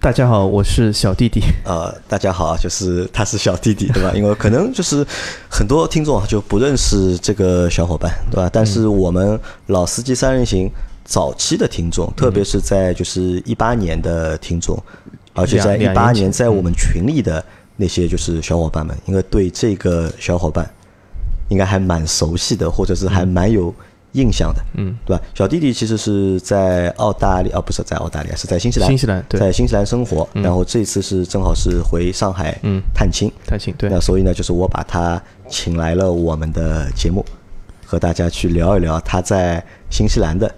大家好，我是小弟弟。呃，大家好，就是他是小弟弟，对吧？因为可能就是很多听众啊就不认识这个小伙伴，对吧？但是我们老司机三人行早期的听众，特别是在就是一八年的听众，而且在一八年在我们群里的那些就是小伙伴们，应该对这个小伙伴应该还蛮熟悉的，或者是还蛮有印象的，嗯，对吧？小弟弟其实是在澳大利亚，啊，不是在澳大利亚，是在新西兰，新西兰对。在新西兰生活，然后这次是正好是回上海嗯。探亲，探亲，对。那，所以呢，就是我把他请来了我们的节目，和大家去聊一聊他在新西兰的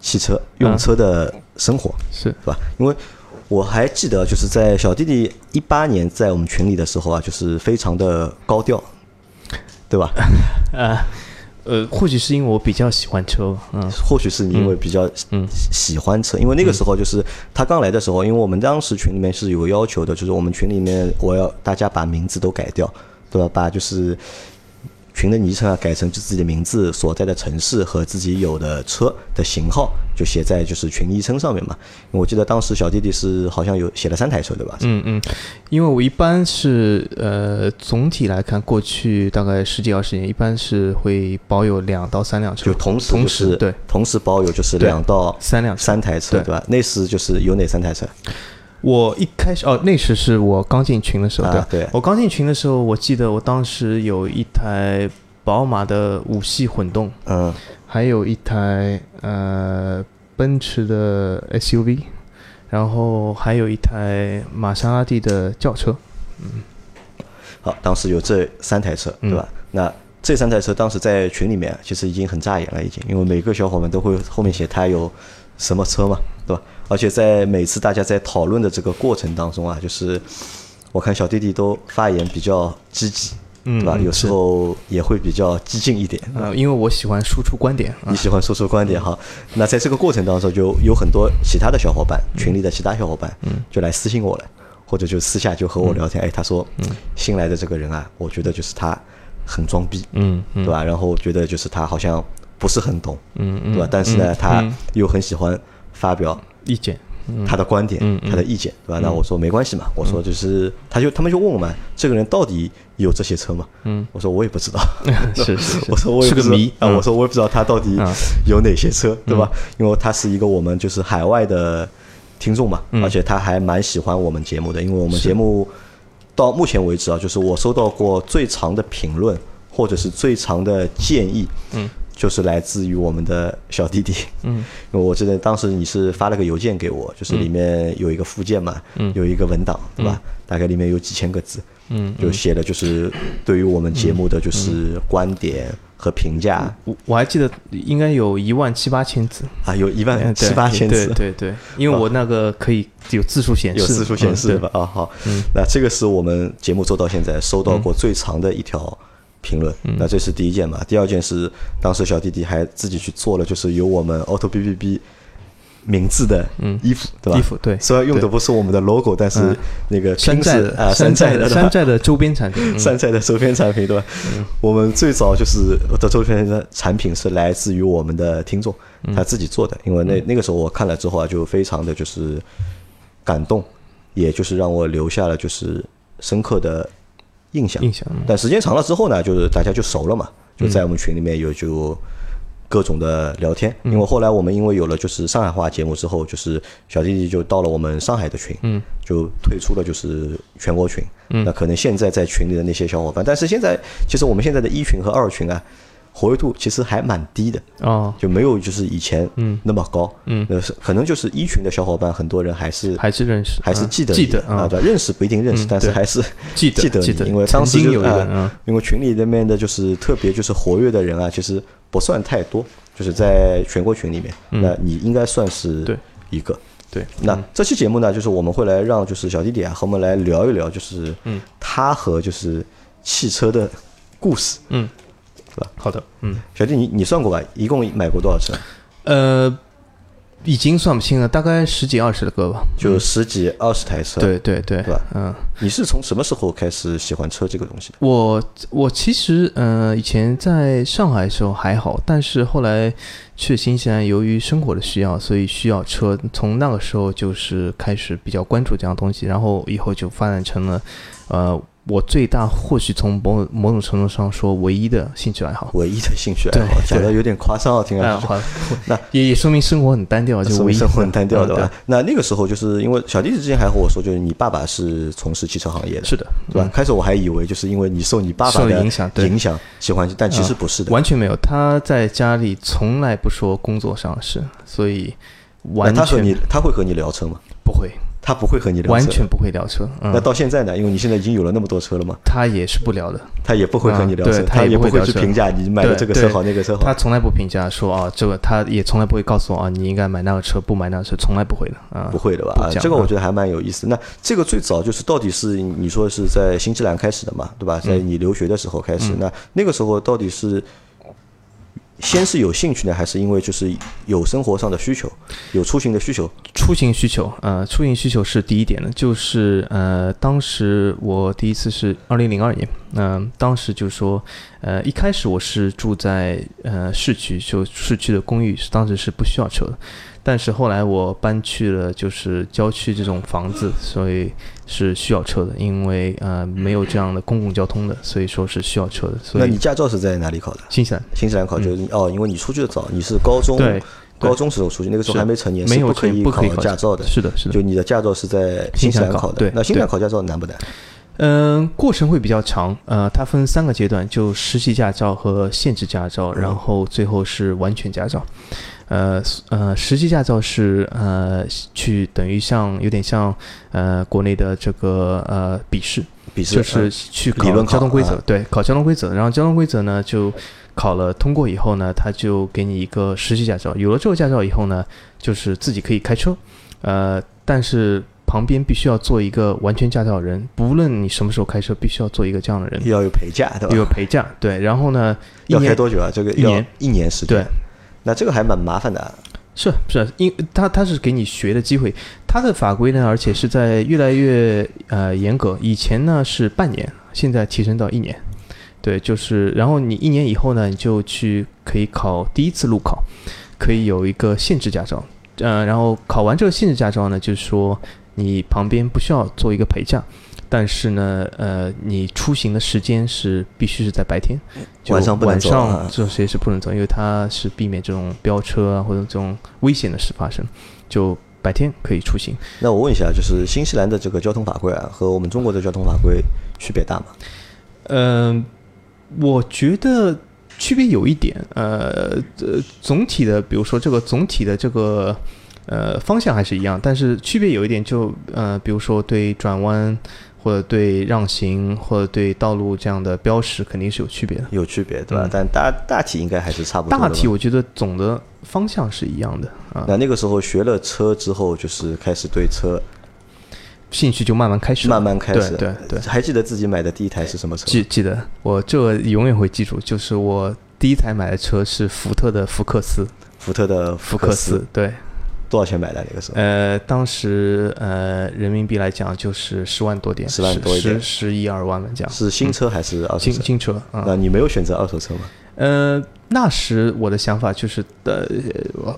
汽车用车的生活，是。是吧？因为我还记得，就是在小弟弟一八年在我们群里的时候啊，就是非常的高调，对吧？啊，呃，或许是因为我比较喜欢车吧，嗯或许是你因为比较嗯喜欢车，因为那个时候就是他刚来的时候，因为我们当时群里面是有个要求的，就是我们群里面我要大家把名字都改掉，对吧？把就是群的昵称啊改成就自己的名字所在的城市和自己有的车的型号，就写在就是群昵称上面嘛。我记得当时小弟弟是好像有写了三台车，对吧？嗯嗯，因为我一般是呃，总体来看，过去大概十几二十年，一般是会保有两到三辆车，就同时同就是时对同时保有就是两到三辆三台车，对对吧？那时就是有哪三台车？我一开始哦，那时是我刚进群的时候，啊对我刚进群的时候，我记得我当时有一台宝马的五系混动，嗯，还有一台呃奔驰的 SUV，然后还有一台玛莎拉蒂的轿车。嗯好，当时有这三台车，对吧？那这三台车当时在群里面其实已经很扎眼了，已经，因为每个小伙伴都会后面写他有什么车嘛，对吧？而且在每次大家在讨论的这个过程当中啊，就是我看小弟弟都发言比较积极，对吧？嗯有时候也会比较激进一点，呃，因为我喜欢输出观点啊你，喜欢输出观点哈。那在这个过程当中，就有很多其他的小伙伴，嗯群里的其他小伙伴，就来私信我了，或者就私下就和我聊天。哎，他说，新来的这个人啊，我觉得就是他很装逼，嗯嗯对吧？然后觉得就是他好像不是很懂，嗯嗯，对吧？但是呢，嗯他嗯又很喜欢发表意见，他的观点、他的意见，对吧？那我说没关系嘛，我说就是，他就他们就问我们，这个人到底有这些车吗？嗯，我说我也不知道，是是 是，我说我也是个谜。啊，嗯。我说我也不知道他到底嗯。有哪些车，对吧？因为他是一个我们就是海外的听众嘛，嗯。而且他还蛮喜欢我们节目的，因为我们节目到目前为止啊，就是我收到过最长的评论或者是最长的建议，嗯，就是来自于我们的小弟弟，嗯，因为我记得当时你是发了个邮件给我，就是里面有一个附件嘛，嗯，有一个文档，对吧？大概里面有几千个字，嗯，就写的就是对于我们节目的就是观点和评价。我我还记得应该有一万七八千字，啊，有一万七八千字，对对对，因为我那个可以有字数显示，有字数显示嗯对。吧？啊，好，嗯。那这个是我们节目做到现在收到过最长的一条评论。嗯。那这是第一件嘛？第二件是当时小弟弟还自己去做了，就是有我们 Auto B B B 名字的衣服，对吧？嗯衣服对。虽然用的不是我们的 logo，但是嗯。那个山寨的啊，山寨的山寨的周边产品，嗯。山寨的周边产品，对吧？我们最早就是的周边的产品是来自于我们的听众嗯。他自己做的，因为那那个时候我看了之后啊，就非常的就是感动，也就是让我留下了就是深刻的印象。印象嗯但时间长了之后呢，就是大家就熟了嘛，就在我们群里面有就各种的聊天。嗯因为后来我们因为有了就是上海话节目之后，就是小弟弟就到了我们上海的群，嗯，就退出了就是全国群。嗯，那可能现在在群里的那些小伙伴，但是现在其实我们现在的一群和二群啊，活跃度其实还蛮低的。哦，就没有就是以前嗯。那么高，嗯。那是可能就是一群的小伙伴，很多人还是还是认识，嗯还是记得记得啊，对，认识不一定认识，嗯但是还是记得记得记得因为当时有一个就啊嗯。因为群里面的就是特别就是活跃的人啊，其实不算太多，就是在全国群里面，那你应该算是一个。对，那这期节目呢，就是我们会来让就是小弟弟啊和我们来聊一聊，就是嗯。他和就是汽车的故事。嗯，好的，嗯，小弟，你你算过吧？一共买过多少车？呃，已经算不清了，大概十几二十个吧。就十几二十台车。对对对，对吧嗯，你是从什么时候开始喜欢车这个东西的？我我其实呃以前在上海的时候还好，但是后来去新西兰，由于生活的需要，所以需要车。从那个时候就是开始比较关注这样东西，然后以后就发展成了呃我最大或许从某某种程度上说唯一的兴趣爱好。唯一的兴趣爱好，讲的有点夸张啊，听啊，上去。好，那也也说明生活很单调，就唯一生生活很单调，嗯对吧？那那个时候就是因为小弟之前还和我说，就是你爸爸是从事汽车行业的，是的，对吧？开始我还以为就是因为你受你爸爸的影响对影响喜欢，但其实啊不是的。完全没有。他在家里从来不说工作上的事，所以完全他和你他会和你聊车吗？不会，他不会和你聊车，完全。不会聊车。嗯那，到现在呢？因为你现在已经有了那么多车了嘛，他也是不聊的，他也不会和你聊车，他也不会去评价你买的这个车好那个车好。他从来不评价说啊，这个他也从来不会告诉我啊，你应该买那个车，不买那个车，从来不会的啊。不会的吧？这个我觉得还蛮有意思。那这个最早就是到底是你说是在新西兰开始的嘛，对吧？在嗯你留学的时候开始，那那个时候到底是先是有兴趣呢，还是因为就是有生活上的需求，有出行的需求？出行需求，呃，出行需求是第一点的，就是呃，当时我第一次是二零零二年，嗯、当时就说，呃，一开始我是住在呃市区，就市区的公寓，是当时是不需要车的，但是后来我搬去了就是郊区这种房子，所以是需要车的，因为呃没有这样的公共交通的，所以说是需要车的，所那以你驾照是在哪里考的？新西兰新西兰考就是、哦，因为你出去的早，你是高中对高中时候出去，那个时候还没成年，没有可以考驾照的。是的，是的就，你的驾照是在新新西兰考西兰考的，对那新西兰考驾照难不难？嗯，过程会比较长，呃，它分三个阶段，就实习驾照和限制驾照，然后最后是完全驾照。呃呃，实习驾照是呃去等于像有点像呃国内的这个呃笔试，笔试就是呃去考理论考交通规则，啊对，考交通规则，然后交通规则呢就考了通过以后呢，他就给你一个实习驾照，有了这个驾照以后呢，就是自己可以开车，呃，但是旁边必须要做一个完全驾照人，不论你什么时候开车，必须要做一个这样的人，要有陪驾，对吧？有陪驾，对，然后呢，一要开年多久啊？这个一年一年时间。对，那这个还蛮麻烦的啊。是是，因他他是给你学的机会，他的法规呢，而且是在越来越呃严格。以前呢是半年，现在提升到一年。对，就是然后你一年以后呢，你就去可以考第一次路考，可以有一个限制驾照。呃，然后考完这个限制驾照呢，就是说你旁边不需要做一个陪驾。但是呢，呃，你出行的时间是必须是在白天，就晚上不能晚走啊上这种时间是不能走，因为它是避免这种飙车啊或者这种危险的事发生，就白天可以出行。那我问一下，就是新西兰的这个交通法规啊，和我们中国的交通法规区别大吗？嗯、我觉得区别有一点，呃，呃，总体的，比如说这个总体的这个呃方向还是一样，但是区别有一点就呃，比如说对转弯或者对让行或者对道路这样的标识肯定是有区别的。有区别，对吧？嗯但大大体应该还是差不多。大体我觉得总的方向是一样的啊，那那个时候学了车之后，就是开始对车兴趣就慢慢开始，慢慢开始。对对对，还记得自己买的第一台是什么车？记记得我这永远会记住，就是我第一台买的车是福特的福克斯，福特的福克斯，对，多少钱买的？那个时候呃，当时呃人民币来讲就是十万多点，10万多一点十十一二万吧，这样。是新车还是二手车？新新车啊，那你没有选择二手车吗？呃，那时我的想法就是，呃，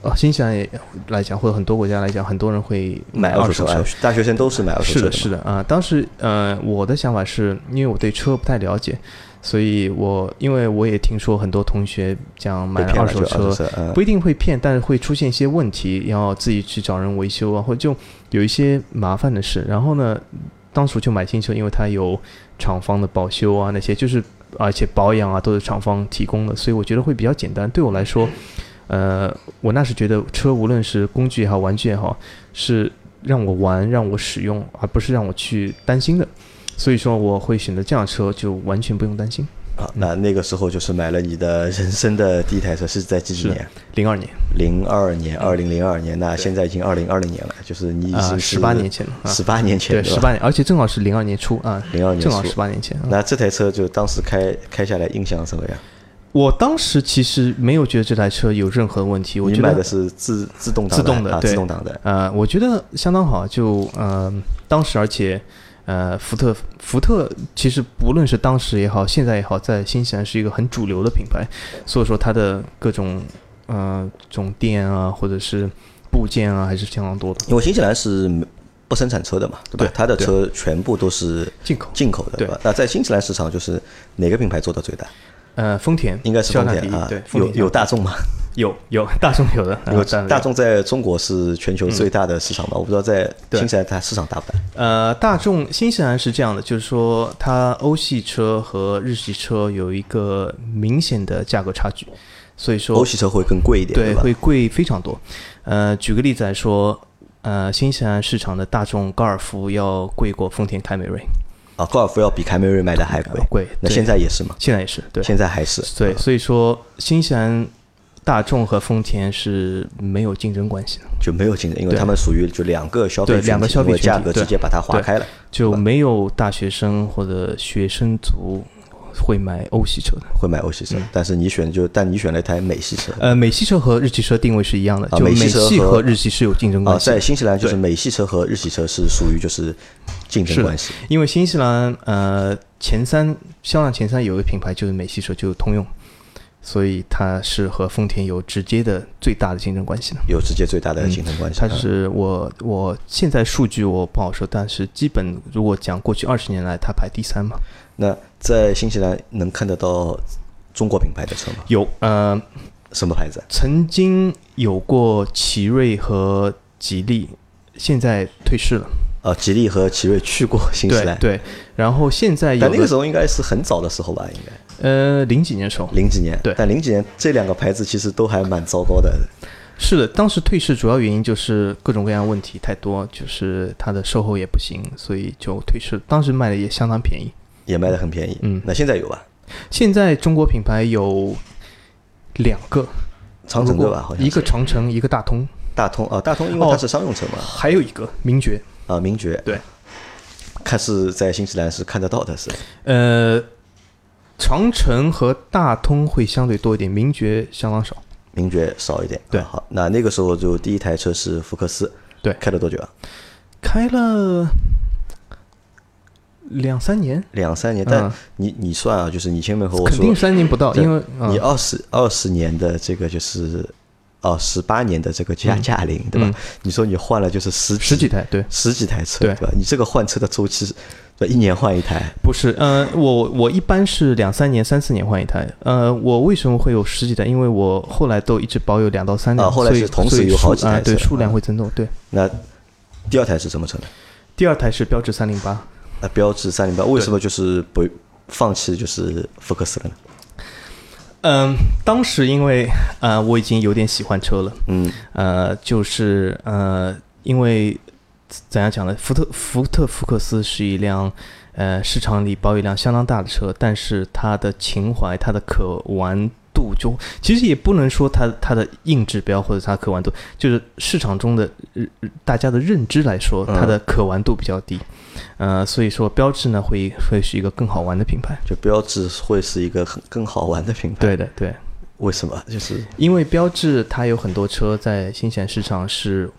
呃新西兰也来讲，或者很多国家来讲，很多人会买二手车手车，，哎大学生都是买二手车是的，是的啊、当时呃，我的想法是因为我对车不太了解，所以我因为我也听说很多同学讲买二手车不一定会骗，但是会出现一些问题，要自己去找人维修啊，或者就有一些麻烦的事。然后呢，当初就买新车，因为它有厂方的保修啊，那些就是而且保养啊都是厂方提供的，所以我觉得会比较简单。对我来说，呃，我那时觉得车无论是工具也好，玩具也好，是让我玩、让我使用，而不是让我去担心的。所以说，我会选择这样的车，就完全不用担心。啊，那那个时候就是买了你的人生的第一台车，是在几几年？零二年零二年，二零零二年。那现在已经二零二零年了，就是你已啊经十八年前了啊十八年前对，十八年，而且正好是零二年初啊，零二年正好十八年前。啊那这台车就当时开开下来印象怎么样？我当时其实没有觉得这台车有任何问题，我觉得你买的是自自动挡啊，自动的对自动挡的。呃，我觉得相当好，就呃，当时而且呃，福特福特其实不论是当时也好，现在也好，在新西兰是一个很主流的品牌，所以说它的各种呃这种店啊，或者是部件啊，还是相当多的，因为新西兰是不生产车的嘛，对吧？对它的车全部都是进口。进口的，对吧？那在新西兰市场，就是哪个品牌做的最大？呃，丰田应该是丰田啊对，，有有大众吗？有有大众有的，有大众在中国是全球最大的市场嘛，我不知道在对新西兰它市场大不大？呃，大众新西兰是这样的，就是说它欧系车和日系车有一个明显的价格差距，所以说欧系车会更贵一点，对会贵非常多。呃，举个例子来说，呃，新西兰市场的大众高尔夫要贵过丰田凯美瑞，啊，高尔夫要比凯美瑞卖的还贵。贵。那现在也是吗？现在也是对现在还是对，所以说新西兰大众和丰田是没有竞争关系的，就没有竞争，因为对他们属于就两个消费两个消费价格直接把它划开了。就没有大学生或者学生族会买欧系车的。会买欧系车，但是你选就但你选了一台美系车。呃，美系车和日系车定位是一样的，就美系车和和日系是有竞争啊，关系的。在新西兰就是美系车和日系车是属于就是竞争关系。因为新西兰呃前三销量前三有一个品牌就是美系车，就是通用，所以它是和丰田有直接的最大的竞争关系的。有直接最大的竞争关系。它啊是我我现在数据我不好说，但是基本如果讲过去二十年来，它排第三嘛。那在新西兰能看得到中国品牌的车吗？有呃什么牌子？曾经有过奇瑞和吉利，现在退市了。呃，吉利和奇瑞去过新西兰，对对，然后现在有但那个时候应该是很早的时候吧，应该呃零几年时候，零几年。对但零几年这两个牌子其实都还蛮糟糕的。是的，当时退市主要原因就是各种各样问题太多，就是它的售后也不行，所以就退市。当时卖的也相当便宜。也卖的很便宜。嗯那现在有吧？现在中国品牌有两个，长城对吧？好像一个长城，一个大通，大通啊，大通因为它是商用车嘛，还有一个名爵。啊，名爵对，看是在新西兰是看得到的，是呃，长城和大通会相对多一点，名爵相当少。名爵少一点。对啊好，那那个时候就第一台车是福克斯，对开了多久啊？开了两三年，两三年。但嗯你你算啊，就是你前面和我说肯定，三年不到，因为嗯你二十二十年的这个就是哦十八年的这个加驾龄，对吧嗯？你说你换了就是十十几台，对。十几台车，对吧？你这个换车的周期是，对，一年换一台，不是，呃，我我一般是两三年、三四年换一台。呃，我为什么会有十几台？因为我后来都一直保有两到三辆，啊后来所以是同时有好几台对，数量啊会增多。对，那第二台是什么车呢？第二台是标致三零八。那标致三零八为什么就是不放弃就是福克斯了呢？嗯，当时因为呃我已经有点喜欢车了，嗯，呃，就是呃，因为怎样讲呢？福特福特福克斯是一辆呃市场里保有量相当大的车，但是它的情怀、它的可玩度就其实也不能说它它的硬指标或者它可玩度，就是市场中的呃大家的认知来说，它的可玩度比较低。呃，所以说标志呢会会是一个更好玩的品牌。就标志会是一个很更好玩的品牌。对，的，对。为什么？就是因为标致它有很多车在新西兰市场是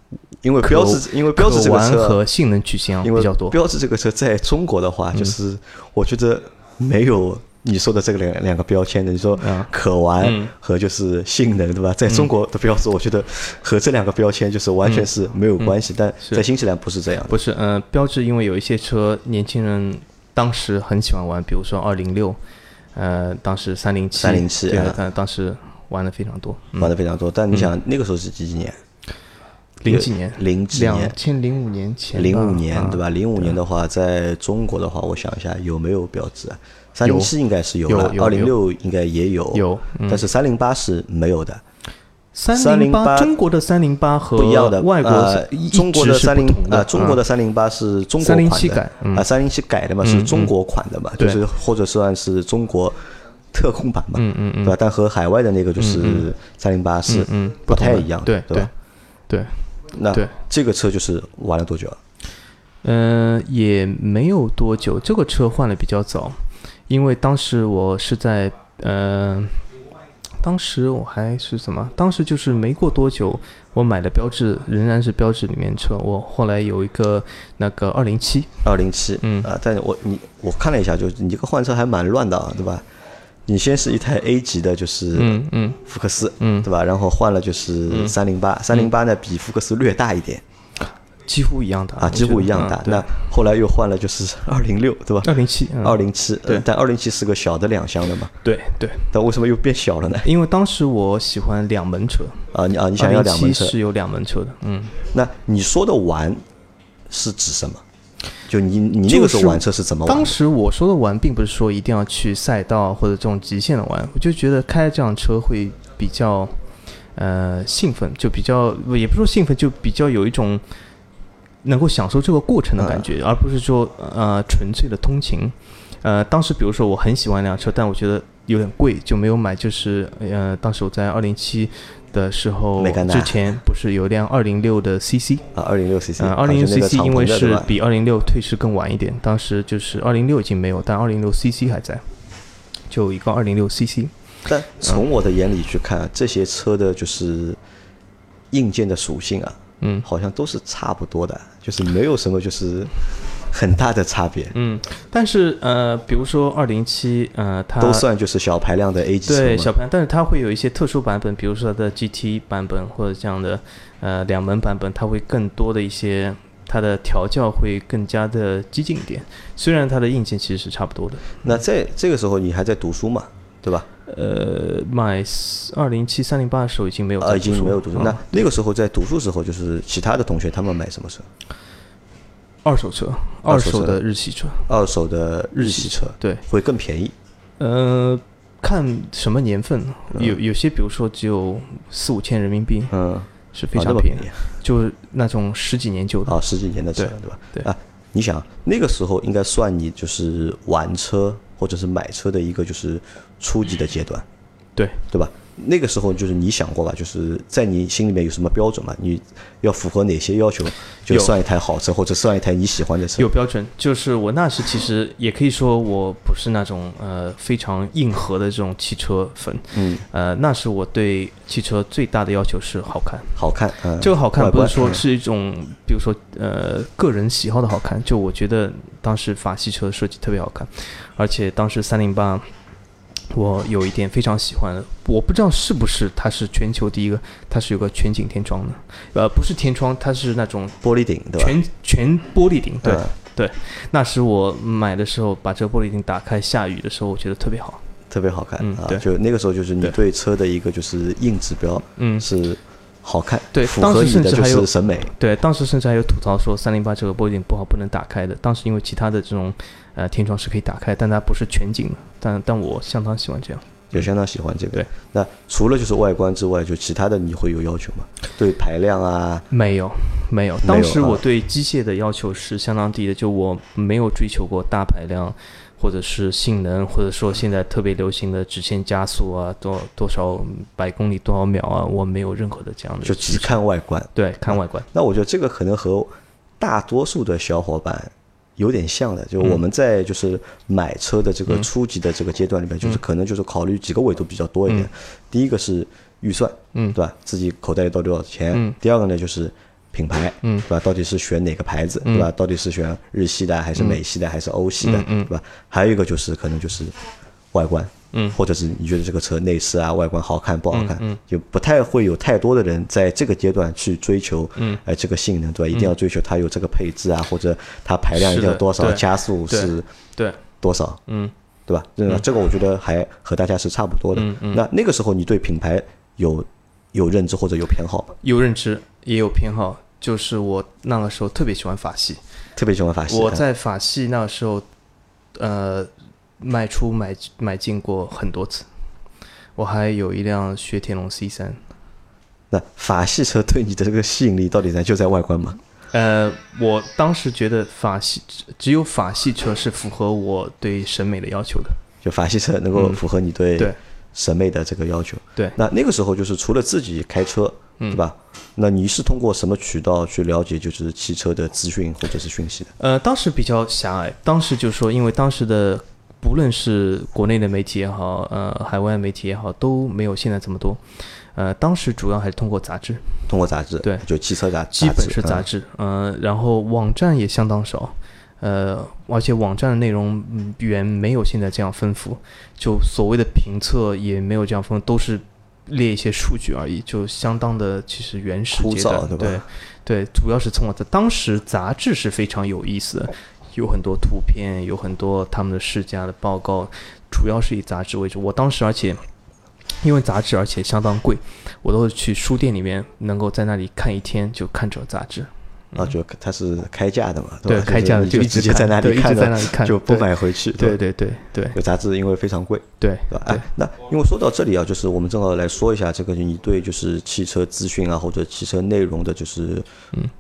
因为标致，因为标致这个车，和性能取向比较多。标致这个车在中国的话，就是我觉得没有你说的这个两两个标签的。你说嗯可玩嗯和就是性能，对吧？在中国的标志，我觉得和这两个标签就是完全是没有关系。但在新西兰不是这样的。不是，嗯，标志因为有一些车年轻人当时很喜欢玩，比如说二零六，呃，当时三零七，三零七对啊，呃当时玩的非常多。嗯玩的非常多，但你想那个时候是几几年？零几年，零几年两，千零五年前，零五年啊对吧？零五年的话，在中国的话，我想一下有没有标志啊？三零七应该是有了，有有二零六应该也有，有嗯。但是三零八是没有的，三零八，中国的三零八和不一样的。外国呃中国的三零不同呃，中国的啊三零八是中国款307的啊，三零七改的嘛，嗯是中国款的嘛，就是或者算是中国特供版嘛，嗯嗯嗯。对吧？但和海外的那个就是三零八是不太一样，对对吧？对，那这个车就是玩了多久啊？嗯、也没有多久，这个车换的比较早，因为当时我是在呃，当时我还是什么？当时就是没过多久，我买的标志仍然是标志里面车，我后来有一个那个二零七，二零七，嗯啊，但我你我看了一下，就是你这个换车还蛮乱的啊，对吧？你先是一台 A 级的，就是嗯嗯福克斯，嗯对吧？然后换了就是三零八，三零八呢比福克斯略大一点几乎一样大啊，几乎一样大。那后来又换了就是 二零六，对吧？二零七，二零七，对呃但二零七是个小的两厢的嘛，对对，但为什么又变小了呢？因为当时我喜欢两门车，啊，你啊，你想要两门车207，是有两门车的，嗯。那你说的玩是指什么？就你你那个时候玩车是怎么玩？当时我说的玩，并不是说一定要去赛道或者这种极限的玩，我就觉得开这辆车会比较呃兴奋，就比较也不是说兴奋，就比较有一种能够享受这个过程的感觉，而不是说呃纯粹的通勤。呃，当时比如说我很喜欢一辆车，但我觉得有点贵，就没有买。就是呃，当时我在二零七的时候之前不是有一辆二零六的 CC，啊，二零六 CC，呃，啊二零六 CC 因为是比二零六退市更晚一点，当时就是二零六已经没有，但二零六 CC 还在，就一个二零六 CC。但从我的眼里去看，这些车的就是硬件的属性啊，嗯好像都是差不多的，就是没有什么就是很大的差别，嗯，但是呃，比如说二零七，呃，它都算就是小排量的 A 级车对小排，但是它会有一些特殊版本，比如说它的 GT 版本或者这样的呃两门版本，它会更多的一些它的调教会更加的激进一点。虽然它的硬件其实是差不多的。那在这个时候你还在读书嘛，对吧？呃，买二零七三零八的时候已经没有啊，已经没有读书。嗯那那个时候在读书时候，就是其他的同学他们买什么车？二手车，二手的日系车，二手的日系车对，会更便宜。呃，看什么年份，有有些比如说只有四五千人民币，嗯，是非啊常便宜，就是那种十几年旧的。啊，十几年的车，对对吧？对啊，你想那个时候应该算你就是玩车或者是买车的一个就是初级的阶段，对，对吧？那个时候就是你想过吧？就是在你心里面有什么标准嘛？你要符合哪些要求，就算一台好车或者算一台你喜欢的车有？标准，就是我那时其实也可以说我不是那种呃非常硬核的这种汽车粉，嗯，呃，那时我对汽车最大的要求是好看。好看，嗯，这个好看不是说嗯是一种，比如说呃个人喜好的好看，就我觉得当时法系车设计特别好看，而且当时三零八，我有一点非常喜欢的，我不知道是不是它是全球第一个，它是有个全景天窗的，呃不是天窗，它是那种玻璃顶，对吧？全全玻璃顶，对、嗯。对，那时我买的时候把这个玻璃顶打开，下雨的时候我觉得特别好，特别好看啊！就那个时候就是你对。对车的一个就是硬指标嗯。是好看，对当时符合你的就甚至还有是审美。对，当时甚至还有吐槽说三零八这个玻璃不好，不能打开的。当时因为其他的这种呃天窗是可以打开，但它不是全景的。但但我相当喜欢这样。也相当喜欢这个。对，那除了就是外观之外，就其他的你会有要求吗？对排量啊，没有，没有。当时我对机械的要求是相当低的，就我没有追求过大排量，或者是性能，或者说现在特别流行的直线加速啊，多多少百公里多少秒啊，我没有任何的这样的就只。看外观。对，看外观。那我觉得这个可能和大多数的小伙伴有点像的，就我们在就是买车的这个初级的这个阶段里面，就是可能就是考虑几个维度比较多一点。第一个是预算，嗯对吧？自己口袋里到底多少钱？嗯第二个呢就是品牌，嗯对吧？到底是选哪个牌子，对吧？到底是选日系的还是美系的还是欧系的，对吧？还有一个就是可能就是外观，嗯或者是你觉得这个车内饰啊、外观好看不好看，嗯嗯就不太会有太多的人在这个阶段去追求，嗯哎，这个性能对吧？一定要追求它有这个配置啊，或者它排量一定要多少，加速是对，多少，嗯。对吧？这个这个我觉得还和大家是差不多的。那那个时候你对品牌有有认知或者有偏好吗？有认知，也有偏好。就是我那个时候特别喜欢法系，特别喜欢法系。嗯我在法系那个时候，呃，卖出买买进过很多次。我还有一辆雪铁龙 C 三，那法系车对你的这个吸引力到底在就在外观吗？呃，我当时觉得法系只只有法系车是符合我对审美的要求的。就法系车能够符合你对对审美的这个要求。对那那个时候就是除了自己开车，对吧？那你是通过什么渠道去了解就是汽车的资讯或者是讯息的？呃，当时比较狭隘，当时就是说，因为当时的不论是国内的媒体也好，呃，海外媒体也好，都没有现在这么多。呃，当时主要还是通过杂志，通过杂志，对就汽车杂，基本是杂杂志，嗯、然后网站也相当少，呃，而且网站的内容嗯远没有现在这样丰富，就所谓的评测也没有这样丰富，都是列一些数据而已，就相当的其实原始枯阶段燥，对吧对对，主要是从我的当时杂志是非常有意思的，有很多图片，有很多他们的试驾的报告，主要是以杂志为主。我当时而且因为杂志而且相当贵，我都是去书店里面能够在那里看一天就看这杂志。啊，就它是开价的嘛，对，吧？开价的就直接在那里看了，在那里看，就不买回去，对对对对有杂志因为非常贵，对对吧？对。哎，那因为说到这里啊，就是我们正好来说一下这个你对就是汽车资讯啊或者汽车内容的，就是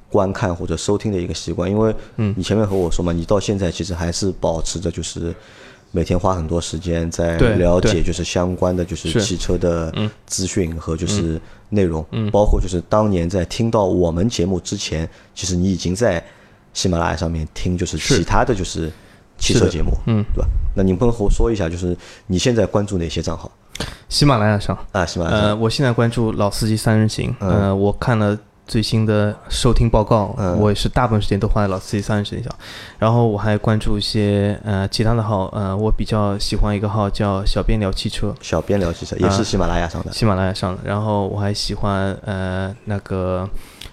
观看或者收听的一个习惯。因为嗯。你前面和我说嘛，你到现在其实还是保持着就是每天花很多时间在了解就是相关的就是是。汽车的嗯。资讯和就是内容，嗯。包括就是当年在听到我们节目之前，其实你已经在喜马拉雅上面听就是是。其他的就是汽车节目，嗯，对吧？那你能和我说一下，就是你现在关注哪些账号？喜马拉雅上，啊？喜马拉雅呃，我现在关注老司机三人行，嗯。呃，我看了最新的收听报告，嗯。我也是大部分时间都花在老司机三人身上，然后我还关注一些呃其他的号，呃，我比较喜欢一个号叫小编聊汽车，小编聊汽车也是喜马拉雅上的，喜马拉雅上的，然后我还喜欢呃那个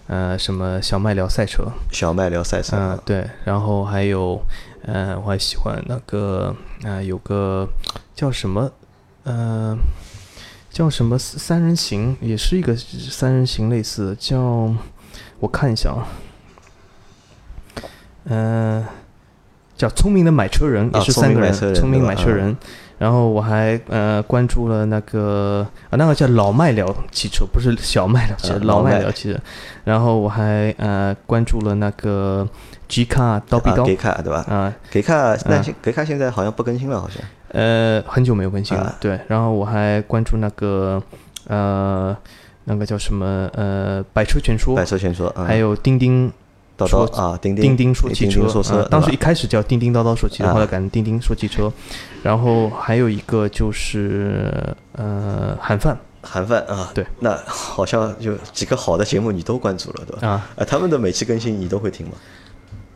呃什么小麦聊赛车，小麦聊赛车。嗯、，对，然后还有，呃，我还喜欢那个，呃，有个叫什么，呃，叫什么三人行，也是一个三人行类似的，叫我看一下啊，呃，叫聪明的买车人，也啊是三个人，聪明买车人聪明买车人。然后我还呃关注了那个啊，那个叫老麦聊汽车，不是小麦聊汽车，老啊老麦。麦聊汽车。然后我还呃关注了那个 G 卡刀逼刀。啊，给卡对吧？啊，给卡那嗯现给卡现在好像不更新了，好像呃很久没有更新了啊，对。然后我还关注那个呃那个叫什么呃百车全说百，车全说，嗯还有钉钉叨说叨啊，钉钉钉说汽车，车啊，当时一开始叫钉钉叨叨说汽车，啊后来改成钉钉说汽车。然后还有一个就是呃韩范韩范啊，对，那好像有几个好的节目你都关注了，对吧？啊，啊，他们的每期更新你都会听吗？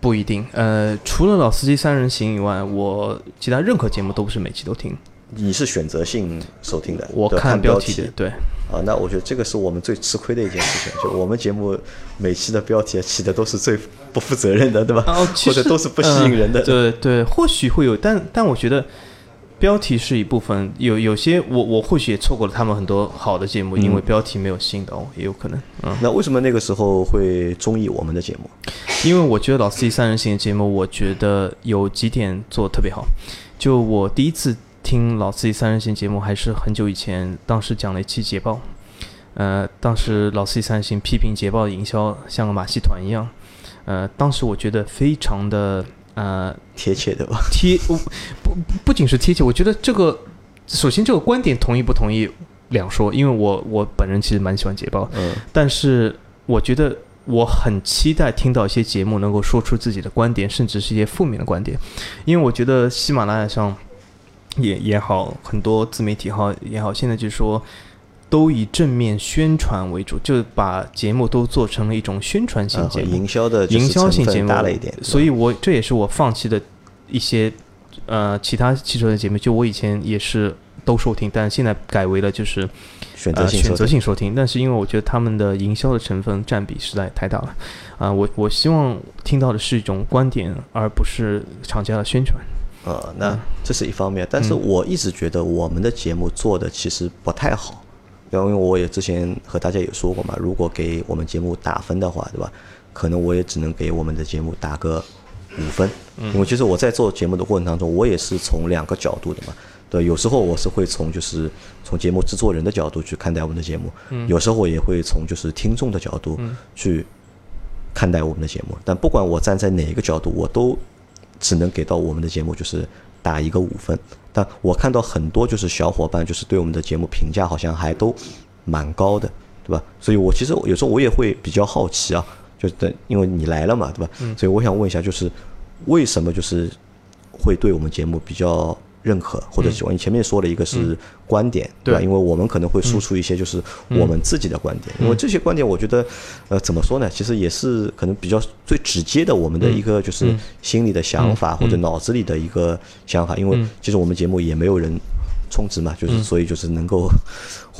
不一定，呃，除了老司机三人行以外，我其他任何节目都不是每期都听，你是选择性收听的，我看标题的，对，啊，那我觉得这个是我们最吃亏的一件事情，就我们节目每期的标题起的都是最不负责任的，对吧？哦，或者都是不吸引人的。呃对对，或许会有，但但我觉得标题是一部分，有有些我我或许也错过了他们很多好的节目，因嗯为标题没有吸引到我，也有可能，嗯，那为什么那个时候会中意我们的节目？因为我觉得老司机三人行的节目，我觉得有几点做得特别好。就我第一次听老司机三人行节目，还是很久以前，当时讲了一期捷豹，呃，当时老司机三人行批评捷豹的营销像个马戏团一样，呃，当时我觉得非常的呃贴切的吧？贴，不不不仅是贴切，我觉得这个首先这个观点同意不同意两说，因为我我本人其实蛮喜欢捷豹，嗯，但是我觉得我很期待听到一些节目能够说出自己的观点，甚至是一些负面的观点，因为我觉得喜马拉雅上也也好，很多自媒体号也好，现在就是说都以正面宣传为主，就把节目都做成了一种宣传性节目，营销的营销性节目大了一点，所以我这也是我放弃的一些呃其他汽车的节目，就我以前也是都收听，但现在改为了就是选择呃选择性收听。但是因为我觉得他们的营销的成分占比实在太大了，啊、我我希望听到的是一种观点，而不是厂家的宣传。呃，那嗯。这是一方面，但是我一直觉得我们的节目做的其实不太好，因为我也之前和大家也说过嘛，如果给我们节目打分的话，对吧？可能我也只能给我们的节目打个五分，因为其实我在做节目的过程当中，我也是从两个角度的嘛。对，有时候我是会从就是从节目制作人的角度去看待我们的节目，有时候我也会从就是听众的角度去看待我们的节目。但不管我站在哪一个角度，我都只能给到我们的节目就是打一个五分。但我看到很多就是小伙伴就是对我们的节目评价好像还都蛮高的，对吧？所以我其实有时候我也会比较好奇啊，就是等因为你来了嘛，对吧？所以我想问一下，就是为什么就是会对我们节目比较认可或者喜欢？你前面说了一个是观点，对。吧？因为我们可能会输出一些就是我们自己的观点，因为这些观点我觉得，呃，怎么说呢？其实也是可能比较最直接的我们的一个就是心里的想法或者脑子里的一个想法，因为其实我们节目也没有人充值嘛，就是所以就是能够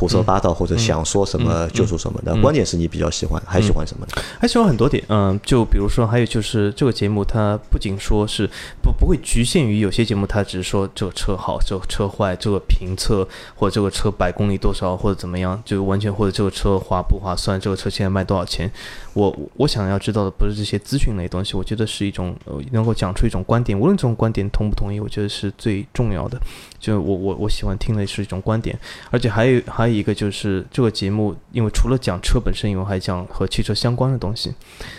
胡说八道或者想说什么就说什么。那关键是你比较喜欢，还喜欢什么呢？还喜欢很多点，嗯，就比如说还有就是这个节目它不仅说是不不会局限于有些节目，它只是说这个车好，这个车坏，这个评测或者这个车百公里多少或者怎么样，就完全或者这个车划不划算，这个车现在卖多少钱。我我想要知道的不是这些资讯类东西，我觉得是一种呃能够讲出一种观点，无论这种观点同不同意，我觉得是最重要的。就我我我喜欢听的是一种观点，而且还有还有一个就是这个节目，因为除了讲车本身以外，还讲和汽车相关的东西，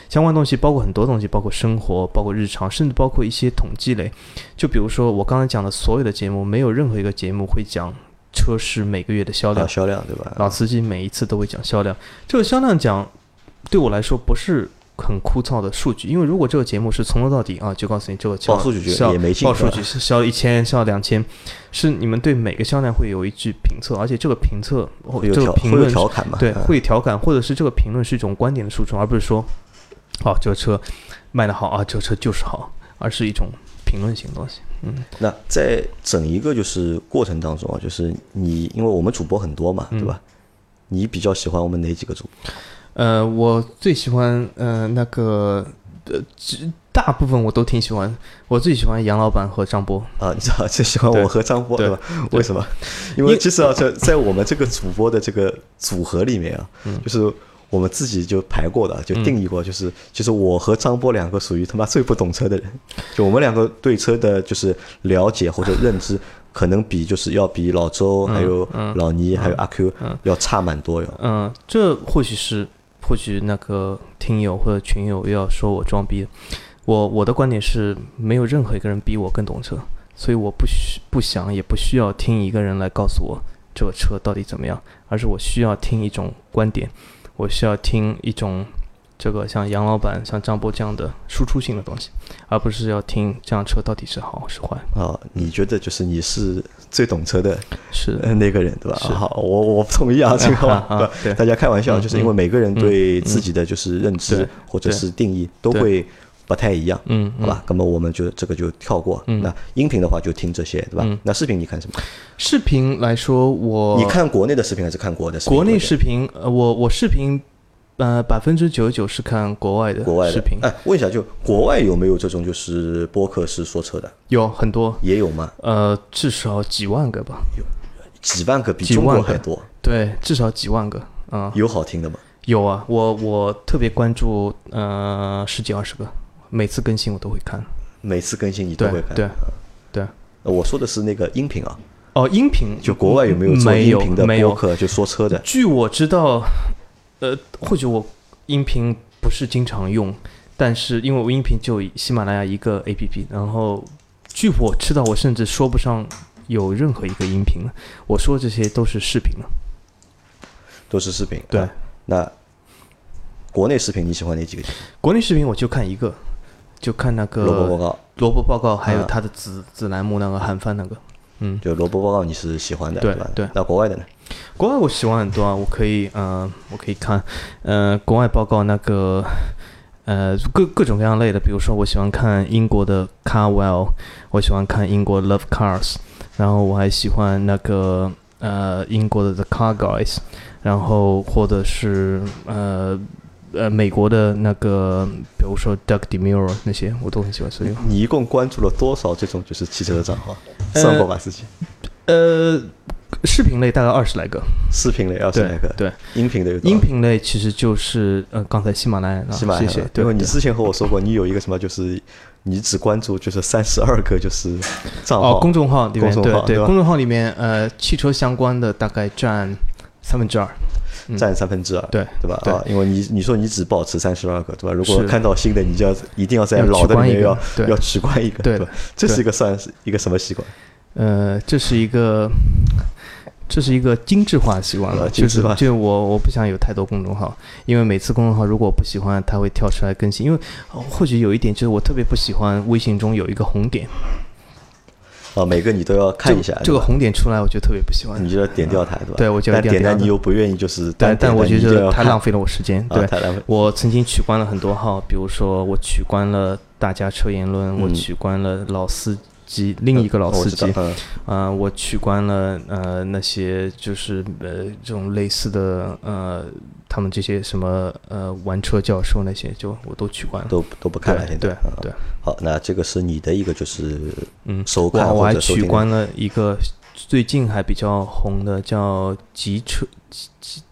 相关东西包括很多东西，包括生活，包括日常，甚至包括一些统计类。就比如说我刚才讲的所有的节目，没有任何一个节目会讲车市每个月的销量，销量对吧？老司机每一次都会讲销量，这个销量讲。对我来说不是很枯燥的数据，因为如果这个节目是从头到底啊，就告诉你这个报数据销也没报数据是销一千，销两千，是你们对每个销量会有一句评测，而且这个评测这个评论调侃嘛，对，会调侃，或者是这个评论是一种观点的输出，而不是说，哦，这个车卖的好啊，这个车就是好，而是一种评论性的东西。嗯，那在整一个就是过程当中啊，就是你因为我们主播很多嘛，对吧？你比较喜欢我们哪几个主播？呃，我最喜欢呃那个呃，大部分我都挺喜欢。我最喜欢杨老板和张波啊，你知道最喜欢我和张波对吧？为什么？因为其实啊，在在我们这个主播的这个组合里面啊，就是我们自己就排过的，就定义过，就是其实我和张波两个属于他妈最不懂车的人。就我们两个对车的就是了解或者认知。可能比就是要比老周还有老倪还有阿 Q 要差蛮多哟。嗯，这或许是或许那个听友或者群友又要说我装逼，我我的观点是没有任何一个人比我更懂车，所以我不需不想也不需要听一个人来告诉我这个车到底怎么样，而是我需要听一种观点，我需要听一种。这个像杨老板、像张波这样的输出性的东西，而不是要听这辆车到底是好是坏啊？你觉得就是你是最懂车的，是那个人对吧？好，我我不同意啊，这个话，对大家开玩笑，就是因为每个人对自己的就是认知或者是定义都会不太一样，嗯，好吧？那么我们就这个就跳过。那音频的话就听这些，对吧？那视频你看什么？视频来说，我你看国内的视频还是看国的？国内视频，呃，我我视频。呃，百分之九十九是看国外的国外视频。哎，问一下，就国外有没有这种就是播客是说车的？有很多，也有吗？呃，至少几万个吧。有几万个，比中国还多。对，至少几万个。啊，有好听的吗？有啊，我我特别关注，呃，十几二十个，每次更新我都会看。每次更新你都会看？对对。我说的是那个音频啊。哦，音频就国外有没有做音频的播客就说车的？据我知道。呃，或许我音频不是经常用，但是因为我音频就喜马拉雅一个 A P P，然后据我知道，我甚至说不上有任何一个音频了。我说这些都是视频了，都是视频。对，那国内视频你喜欢哪几个？国内视频我就看一个，就看那个萝卜报告，萝卜报告，还有他的子子栏目那个韩范那个。嗯，就萝卜报告你是喜欢的，对吧？对。那国外的呢？国外我喜欢很多啊，我可以，嗯，我可以看，呃，国外报告那个，呃，各各种各样类的，比如说我喜欢看英国的 Carwell，我喜欢看英国 Love Cars，然后我还喜欢那个呃英国的 The Car Guys，然后或者是呃呃美国的那个，比如说 Doug Demuro 那些我都很喜欢。所以你一共关注了多少这种就是汽车的账号？算过吧自己？呃。视频类大概二十来个，视频类二十来个，对，音频类音频类其实就是呃，刚才喜马拉雅，喜马拉雅，谢谢。因为你之前和我说过，你有一个什么，就是你只关注就是三十二个就是账号，公众号里面，对对，公众号里面呃，汽车相关的大概占三分之二。占三分之二，对对对吧？啊，因为你你说你只保持三十二个，对吧？如果看到新的，你就要一定要在老的里面要要取关一个，对吧？这是一个算是一个什么习惯？呃，这是一个，这是一个精致化的习惯了，呃精致化就是就我我不想有太多公众号，因为每次公众号如果我不喜欢，它会跳出来更新。因为、呃或许有一点就是我特别不喜欢微信中有一个红点，啊，每个你都要看一下，这个红点出来我就特别不喜欢。你就要点掉它，对吧？对我就要但点掉它你又不愿意，就是但，但我觉得太浪费了我时间。对。我曾经取关了很多号，比如说我取关了大家车言论，我嗯取关了老司机，另一个老我司机，啊、我取关了呃那些就是呃这种类似的呃他们这些什么呃玩车教授那些，就我都取关了。都都不看了，现在对对，好，那这个是你的一个就是嗯，收看我我还取关了一个最近还比较红的叫极车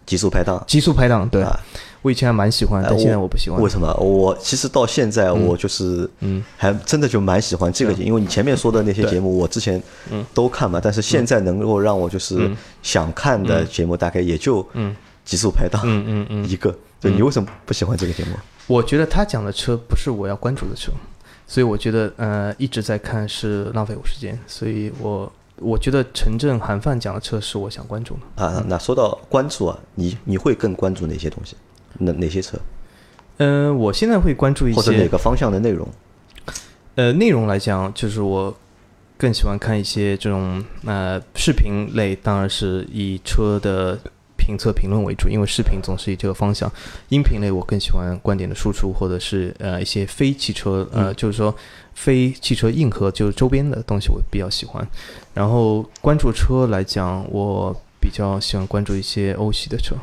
极速拍档，极速拍档，对、啊我以前还蛮喜欢，哎但现在我我不喜欢为。什么？我其实到现在我就是嗯还真的就蛮喜欢这个节，因为你前面说的那些节目我之前嗯都看嘛，但是现在能够让我就是嗯想看的节目大概也就嗯极速拍档嗯嗯嗯，一个。对你为什么不喜欢这个节目？我觉得他讲的车不是我要关注的车，所以我觉得呃一直在看是浪费我时间，所以我我觉得陈震韩范讲的车是我想关注的。啊，那说到关注啊，你你会更关注哪些东西？哪哪些车，嗯、我现在会关注一些或者哪些个方向的内容？呃内容来讲，就是我更喜欢看一些这种呃视频类，当然是以车的评测评论为主，因为视频总是以这个方向。音频类我更喜欢观点的输出，或者是呃一些非汽车呃、就是说非汽车硬核就是周边的东西我比较喜欢。然后关注车来讲，我比较喜欢关注一些欧系的车。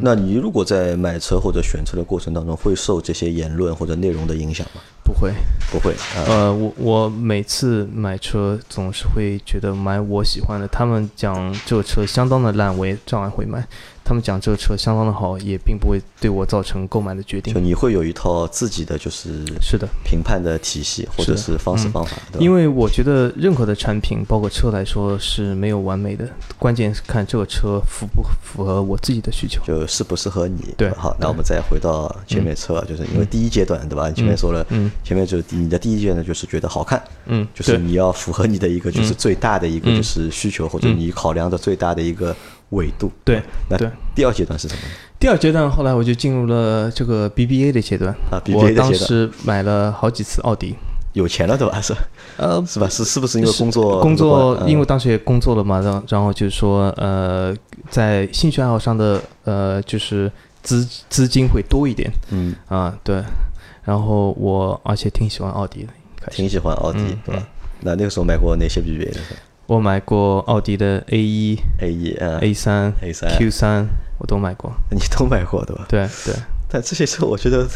那你如果在买车或者选车的过程当中，会受这些言论或者内容的影响吗？不会，不会啊。呃，我我每次买车总是会觉得买我喜欢的。他们讲这个车相当的烂，我也照样会买；他们讲这个车相当的好，也并不会对我造成购买的决定就。你会有一套自己的就是是的，评判的体系或者是方式方法，对？因为我觉得任何的产品，包括车来说是没有完美的，关键是看这个车符不符合我自己的需求。就适不适合你。对好，那我们再回到前面车啊，就是因为第一阶段，对吧？你前面说了，嗯前面就是第你的第一件呢就是觉得好看，嗯，就是你要符合你的一个就是最大的一个嗯就是需求，或者你考量的最大的一个维度。对那对。第二阶段是什么？第二阶段，后来我就进入了这个 BBA 的阶段。啊，BBA 的阶段当时买了好几次奥迪，有钱了，对吧？是呃，是吧？是是不是因为工作工作，嗯因为当时也工作了嘛，然后然后就是说，呃，在兴趣爱好上的呃，就是资资金会多一点嗯啊，对。然后我而且挺喜欢奥迪的，挺喜欢奥迪嗯，对吧？那那个时候买过哪些 BBA 的我买过奥迪的 A 一、？A 一、嗯 A 三、A 三 Q 三，我都买过。你都买过对吧？对对，但这些车我觉得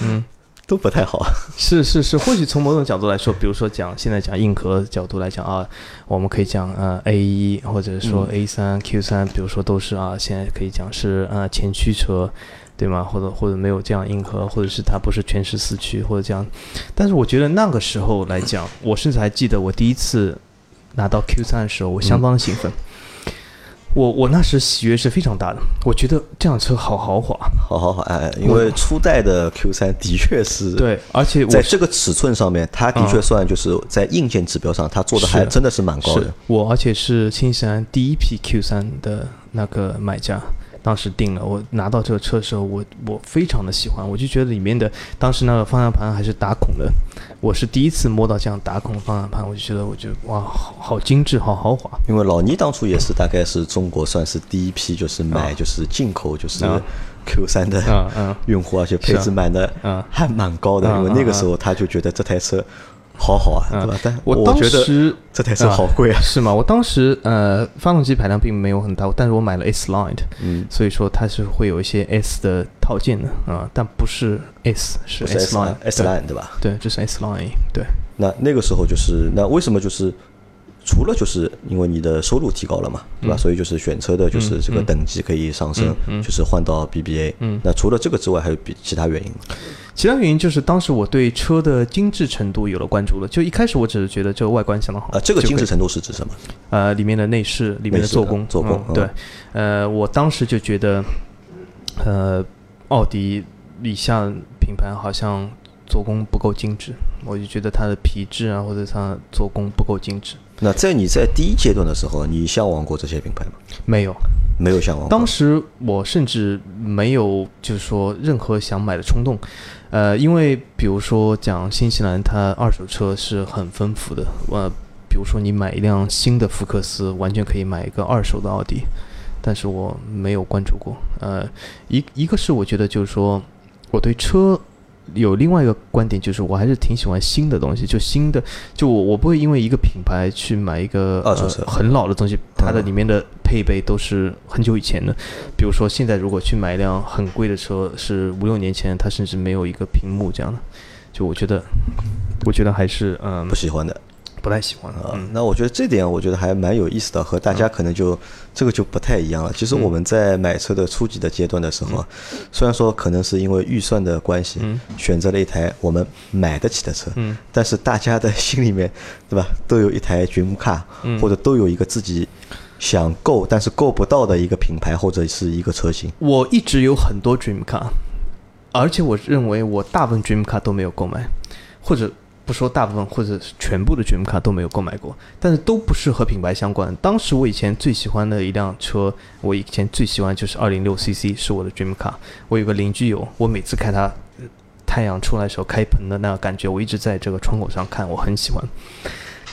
嗯，都不太好。是是是，或许从某种角度来说，比如说讲现在讲硬核角度来讲啊，我们可以讲呃 A 一或者说嗯 A 三、Q 三，比如说都是啊，现在可以讲是呃前驱车，对吗？或者或者没有这样硬核，或者是它不是全时四驱或者这样。但是我觉得那个时候来讲，我甚至还记得我第一次拿到 Q 三的时候，我相当的兴奋。我我那时喜悦是非常大的，我觉得这辆车好豪华，好豪华，哎，因为初代的 Q 三的确是，对，而且在这个尺寸上面，它的确算就是在硬件指标上，它做的还真的是蛮高的。我，而且是新西兰第一批 Q 三的那个买家，当时定了。我拿到这个车的时候，我我非常的喜欢，我就觉得里面的当时那个方向盘还是打孔的，我是第一次摸到这样打孔的方向盘，我就觉得我觉得哇，好好精致，好豪华。因为老倪当初也是大概是中国算是第一批就是买啊。就是进口就是啊。Q 三的用户，而且配置买的嗯还蛮高的，嗯因为那个时候他就觉得这台车好好啊，嗯对吧？但我当觉得时这台车好贵啊，是吗？我当时呃，发动机排量并没有很大，但是我买了 S Line，嗯，所以说它是会有一些 S 的套件的啊、但不是 S，是 S S Line，S line 对吧？对，这是 S Line，对。那那个时候就是那为什么就是除了就是因为你的收入提高了嘛，对吧？所以就是选车的就是这个等级可以上升，就是换到 BBA。嗯那除了这个之外，还有比其他原因吗？其他原因就是当时我对车的精致程度有了关注了。就一开始我只是觉得这个外观相当好啊，这个精致程度是指什么？呃，里面的内饰、里面的做工、做工对，呃，我当时就觉得，呃，奥迪以下品牌好像做工不够精致，我就觉得它的皮质啊或者它做工不够精致。那在你在第一阶段的时候，你向往过这些品牌吗？没有，没有向往过。当时我甚至没有就是说任何想买的冲动，呃，因为比如说讲新西兰，它二手车是很丰富的，呃，比如说你买一辆新的福克斯，完全可以买一个二手的奥迪，但是我没有关注过，呃，一一个是我觉得就是说我对车。有另外一个观点，就是我还是挺喜欢新的东西，就新的，就我我不会因为一个品牌去买一个呃、很老的东西，它的嗯里面的配备都是很久以前的。比如说现在如果去买一辆很贵的车，是五六年前，它甚至没有一个屏幕这样的，就我觉得，我觉得还是嗯不喜欢的。不太喜欢的。啊嗯，那我觉得这点我觉得还蛮有意思的，和大家可能就这个就不太一样了。其实我们在买车的初级的阶段的时候，虽然说可能是因为预算的关系，嗯。选择了一台我们买得起的车，嗯。但是大家的心里面，对吧，都有一台 Dream Car，、嗯。或者都有一个自己想购但是购不到的一个品牌或者是一个车型。我一直有很多 Dream Car，而且我认为我大部分 Dream Car 都没有购买，或者不说大部分，或者全部的 Dream Car 都没有购买过，但是都不是和品牌相关。当时我以前最喜欢的一辆车，我以前最喜欢就是206 CC，是我的 Dream Car。我有个邻居有，我每次看他太阳出来的时候开喷的那个感觉，我一直在这个窗口上看，我很喜欢。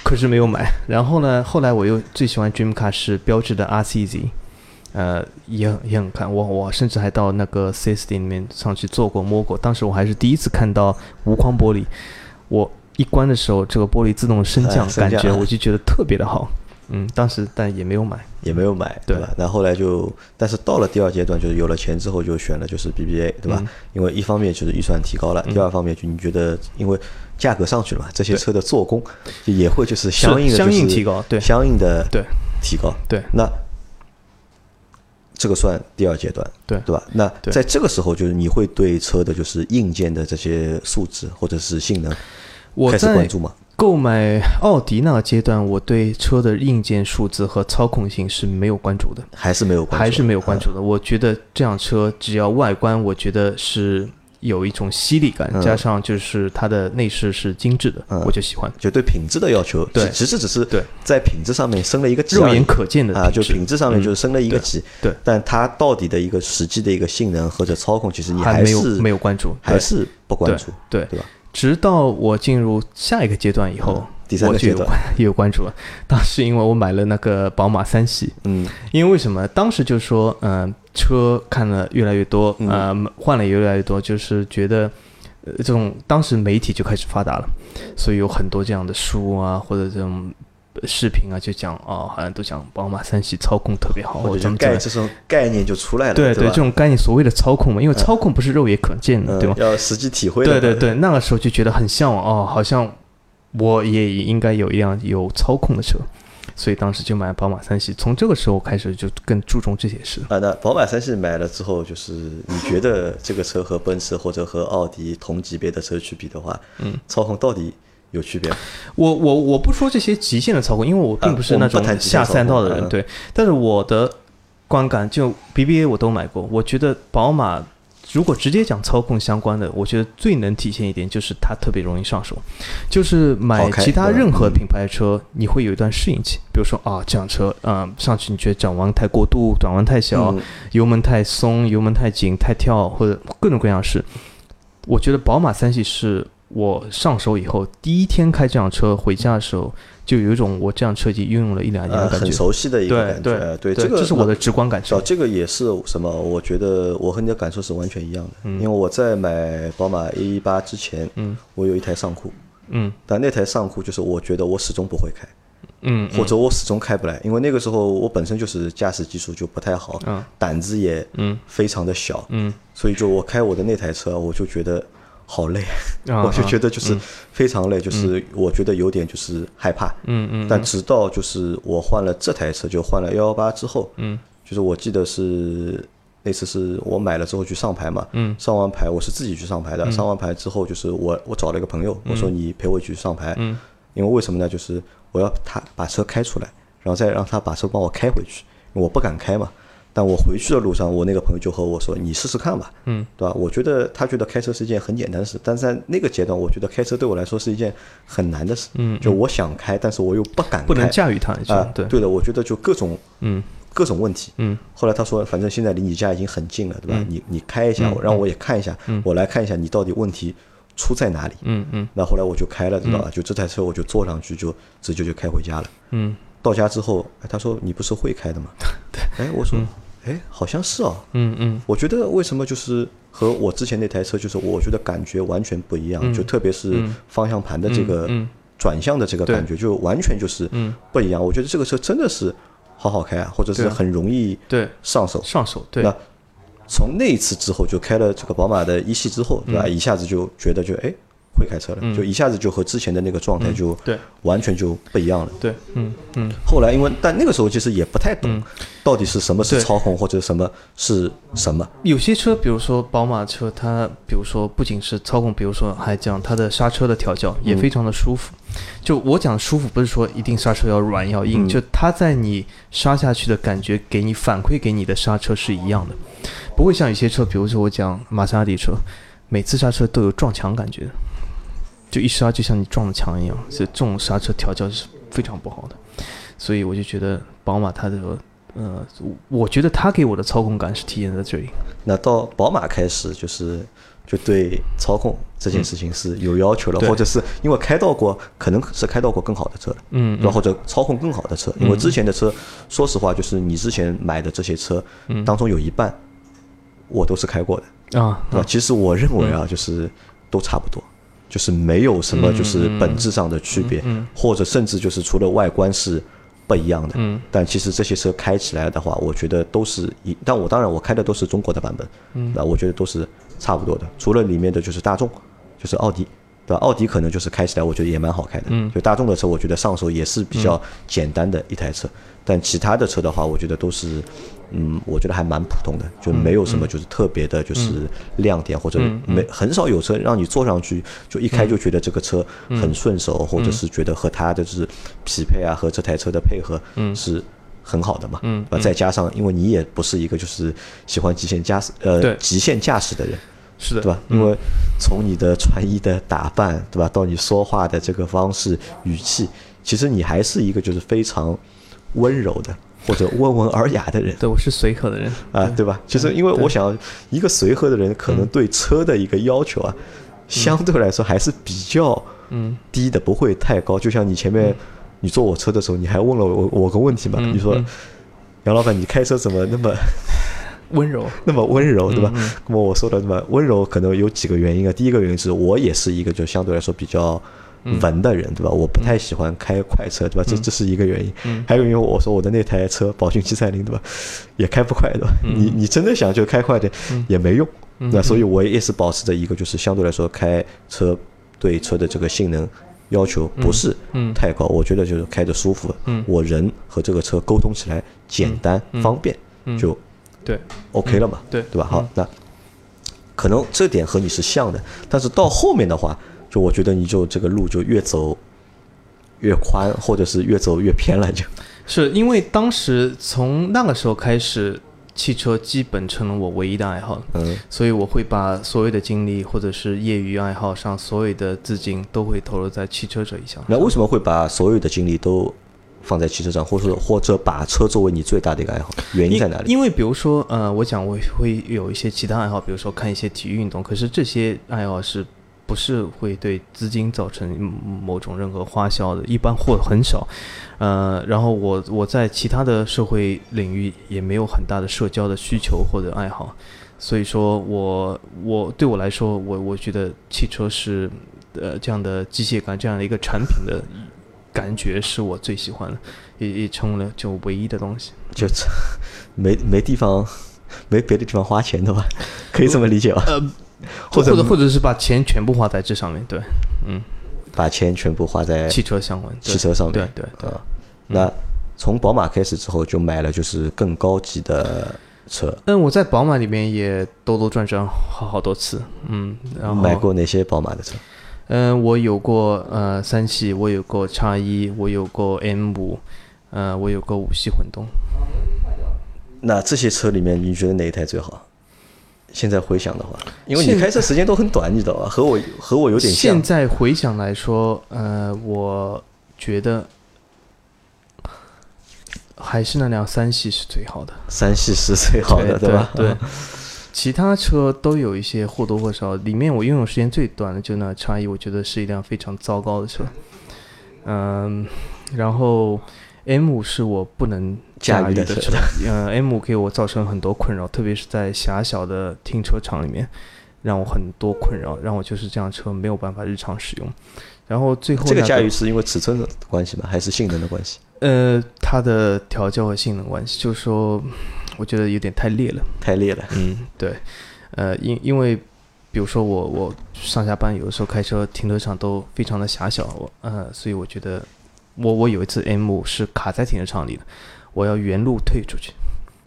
可是没有买。然后呢，后来我又最喜欢 Dream Car 是标志的 RCZ，呃，也很也很看我我甚至还到那个 4S 店里面上去坐过摸过。当时我还是第一次看到无框玻璃，我一关的时候，这个玻璃自动升降，感觉我就觉得特别的好。嗯，当时但也没有买。也没有买，对吧？那后来就，但是到了第二阶段，就是有了钱之后，就选了就是 BBA，对吧？嗯因为一方面就是预算提高了，第二方面就你觉得，因为价格上去了嘛，这些车的做工就也会就是相应的、相应提高对相应的对提高。对那这个算第二阶段，对对吧？那在这个时候，就是你会对车的就是硬件的这些素质或者是性能我在关注吗？购买奥迪那个阶段，我对车的硬件数字和操控性是没有关注的。还是没有关注？还是没有关嗯注的。我觉得这辆车只要外观，我觉得是有一种犀利感，嗯加上就是它的内饰是精致的，嗯我就喜欢。就对品质的要求，对其实只是对在品质上面升了一个级肉眼可见的啊，就品质上面就是升了一个对级，对但它到底的一个实际的一个性能或者操控，其实你还没有是没有关注，还是不关注，对对吧？直到我进入下一个阶段以后，嗯第三个阶段我就有关也 有关注了。当时因为我买了那个宝马三系，嗯因为为什么？当时就说，嗯、车看了越来越多，嗯呃，换了也越来越多，就是觉得，呃，这种当时媒体就开始发达了，所以有很多这样的书啊，或者这种呃视频啊，就讲哦，好像都讲宝马三系操控特别好，或者就我怎么怎么。概这种概念就出来了，对对吧这种概念所谓的操控嘛，因为操控不是肉眼可见的，嗯对吧？要实际体会的，对对对，那个时候就觉得很向往哦，好像我也应该有一辆有操控的车，所以当时就买宝马三系。从这个时候开始就更注重这些事。啊，那宝马三系买了之后，就是你觉得这个车和奔驰或者和奥迪同级别的车去比的话，嗯，操控到底有区别？我我我不说这些极限的操控，因为我并不是那种下赛道的人，对。但是我的观感，就 BBA 我都买过，我觉得宝马如果直接讲操控相关的，我觉得最能体现一点就是它特别容易上手，就是买其他任何嗯品牌的车，你会有一段适应期。比如说啊，这辆车，嗯、上去你觉得转弯太过度，转弯太小，嗯油门太松、油门太紧、太跳，或者各种各样的事。我觉得宝马三系是我上手以后第一天开这辆车回家的时候，就有一种我这辆车已经拥有了一两年呃，的感觉。很熟悉的一个感觉，对对对，这个这是我的直观感受。哦，。这个也是什么？我觉得我和你的感受是完全一样的，嗯。因为我在买宝马 A 一八之前，嗯。我有一台尚酷，嗯。但那台尚酷就是我觉得我始终不会开，嗯，或者我始终开不来，因为那个时候我本身就是驾驶技术就不太好，嗯。胆子也嗯。非常的小，嗯。所以就我开我的那台车，我就觉得好累，啊 我就觉得就是嗯。非常累，就是我觉得有点就是害怕。嗯嗯，但直到就是我换了这台车，就换了幺幺八之后，嗯，就是我记得是那次是我买了之后去上牌嘛，嗯，上完牌我是自己去上牌的，上完牌之后就是我我找了一个朋友，我说你陪我去上牌，嗯，因为为什么呢？就是我要他把车开出来，然后再让他把车帮我开回去，因为我不敢开嘛。但我回去的路上，我那个朋友就和我说：“你试试看吧，嗯，对吧？”我觉得他觉得开车是一件很简单的事，但是在那个阶段，我觉得开车对我来说是一件很难的事。嗯就我想开，但是我又不敢开，不能驾驭它，啊、对，对的，我觉得就各种嗯各种问题。嗯后来他说，反正现在离你家已经很近了，对吧？你你开一下，我让我也看一下，我来看一下你到底问题出在哪里。嗯嗯那后来我就开了，知道吧？就这台车我就坐上去，就直接就开回家了。嗯到家之后，哎他说你不是会开的吗？对 哎，我说，哎，好像是哦。嗯嗯我觉得为什么就是和我之前那台车，就是我觉得感觉完全不一样，就特别是方向盘的这个嗯转向的这个感觉，就完全就是嗯不一样。我觉得这个车真的是好好开啊，或者是很容易对，上手。上手对那从那一次之后，就开了这个宝马的一系之后，对吧？嗯一下子就觉得就哎会开车了，就一下子就和之前的那个状态就嗯对。完全就不一样了。对，嗯嗯。后来因为但那个时候其实也不太懂到底是什么是操控或者什么是什么。有些车，比如说宝马车，它比如说不仅是操控，比如说还讲它的刹车的调教也非常的舒服。就我讲舒服，不是说一定刹车要软要硬，嗯。就它在你刹下去的感觉，给你反馈给你的刹车是一样的，不会像有些车，比如说我讲玛莎拉蒂车，每次刹车都有撞墙感觉，就一刹就像你撞了墙一样，所以这种刹车调教是非常不好的。所以我就觉得宝马它的呃，我觉得它给我的操控感是体现在这里。那到宝马开始就是就对操控这件事情是有要求了，对或者是因为开到过可能是开到过更好的车了。嗯然后？或者操控更好的车，因为之前的车，说实话，就是你之前买的这些车嗯当中有一半，我都是开过的，啊，对吧？其实我认为啊，就是都差不多，就是没有什么就是本质上的区别，或者甚至就是除了外观是不一样的，嗯但其实这些车开起来的话，我觉得都是一，但我当然我开的都是中国的版本，嗯那我觉得都是差不多的，除了里面的就是大众，就是奥迪。对吧？奥迪可能就是开起来，我觉得也蛮好开的。嗯就大众的车，我觉得上手也是比较简单的一台车。但其他的车的话，我觉得都是，嗯，我觉得还蛮普通的，就没有什么就是特别的，就是亮点或者嗯没很少有车让你坐上去就一开就觉得这个车嗯。很顺手，或者是觉得和它的就是匹配啊和这台车的配合是很好的嘛。嗯啊，再加上因为你也不是一个就是喜欢极限驾驶对。呃极限驾驶的人，是的，对吧？因为从你的穿衣的打扮，对吧，到你说话的这个方式、语气，其实你还是一个就是非常温柔的或者温文尔雅的人 对，我是随和的人。啊，对吧？其实因为我想，一个随和的人可能对车的一个要求啊，相对来说还是比较嗯低的，不会太高。就像你前面你坐我车的时候，你还问了我我个问题嘛？嗯你说嗯杨老板，你开车怎么那么 温柔，那么温柔，对吧？嗯那么我说的那么温柔，可能有几个原因啊。第一个原因是我也是一个就相对来说比较嗯文的人，对吧？我不太喜欢开快车，对吧？这这是一个原因。嗯。还有因为我说我的那台车宝骏七三零，对吧？也开不快，对吧？嗯。你你真的想就开快点也没用，那所以我也是保持着一个就是相对来说开车对车的这个性能。要求不是嗯。太高，我觉得就是开着舒服，嗯。我人和这个车沟通起来简单方便，嗯。就对。OK 了嘛，对。对吧？好，那可能这点和你是像的，但是到后面的话，就我觉得你就这个路就越走越宽，或者是越走越偏了，就。是因为当时从那个时候开始，汽车基本成了我唯一的爱好，嗯所以我会把所有的精力或者是业余爱好上所有的资金都会投入在汽车这一项。那为什么会把所有的精力都放在汽车上，或者或者把车作为你最大的一个爱好？原因在哪里？因为比如说，呃，我讲我会有一些其他爱好，比如说看一些体育运动，可是这些爱好是不是会对资金造成某种任何花销的？一般或很少。呃，然后我我在其他的社会领域也没有很大的社交的需求或者爱好，所以说我我对我来说，我我觉得汽车是呃这样的机械感这样的一个产品的感觉是我最喜欢的，也也成为了就唯一的东西。就 没没地方，没别的地方花钱的吧？可以这么理解吧？呃，或者者或者是把钱全部花在这上面，对，嗯，把钱全部花在汽车相关，对汽车上面对对对，啊。那从宝马开始之后，就买了就是更高级的车。嗯，我在宝马里面也兜兜转转好好多次，嗯，然后买过哪些宝马的车？嗯，我有过呃三系，我有过叉一，我有过 M 五，呃，我有过五系混动。那这些车里面，你觉得哪一台最好？现在回想的话，因为你现开车时间都很短，你知道吧？和我和我有点像现。在回想来说，呃，我觉得还是那辆三系是最好的。三系是最好的，对吧？对，其他车都有一些或多或少，里面我拥有时间最短的就那差异，我觉得是一辆非常糟糕的车。嗯，然后 M 五是我不能驾驭的车驾驭的车，呃，M 五给我造成很多困扰，特别是在狭小的停车场里面，让我很多困扰，让我就是这辆车没有办法日常使用。然后最后、那这个驾驭是因为尺寸的关系吗？还是性能的关系？呃，它的调教和性能关系，就是说，我觉得有点太烈了。太烈了。嗯，对，呃，因因为比如说我我上下班有的时候开车停车场都非常的狭小，我呃，所以我觉得我我有一次 M 五是卡在停车场里的，我要原路退出去，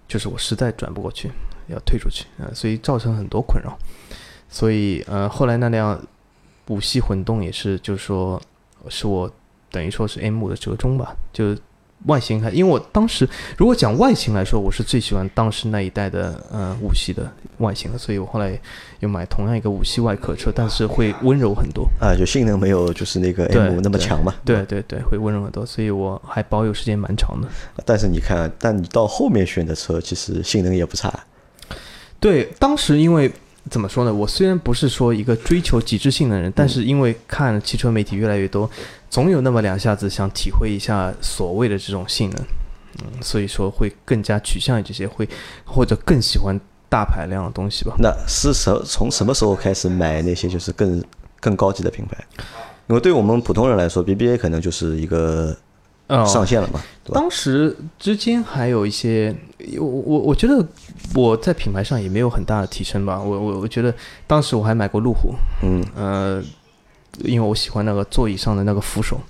就是我实在转不过去，要退出去，呃，所以造成很多困扰。所以呃，后来那辆五系混动也是，就是说是我等于说是 M 五的折中吧，就外形还，因为我当时如果讲外形来说，我是最喜欢当时那一代的呃五系的外形的，所以我后来又买同样一个五系外壳车，但是会温柔很多。啊，就性能没有就是那个对 M 那么强嘛。对对对，会温柔很多，所以我还保有时间蛮长的。但是你看，但你到后面选的车，其实性能也不差。对，当时因为怎么说呢？我虽然不是说一个追求极致性的人，但是因为看汽车媒体越来越多，总有那么两下子想体会一下所谓的这种性能，嗯，所以说会更加趋向于这些，会或者更喜欢大排量的东西吧。那是什从什么时候开始买那些就是更更高级的品牌？因为对我们普通人来说，BBA 可能就是一个哦上限了嘛？当时之间还有一些，我我我觉得我在品牌上也没有很大的提升吧。我我我觉得当时我还买过路虎，嗯，呃，因为我喜欢那个座椅上的那个扶手，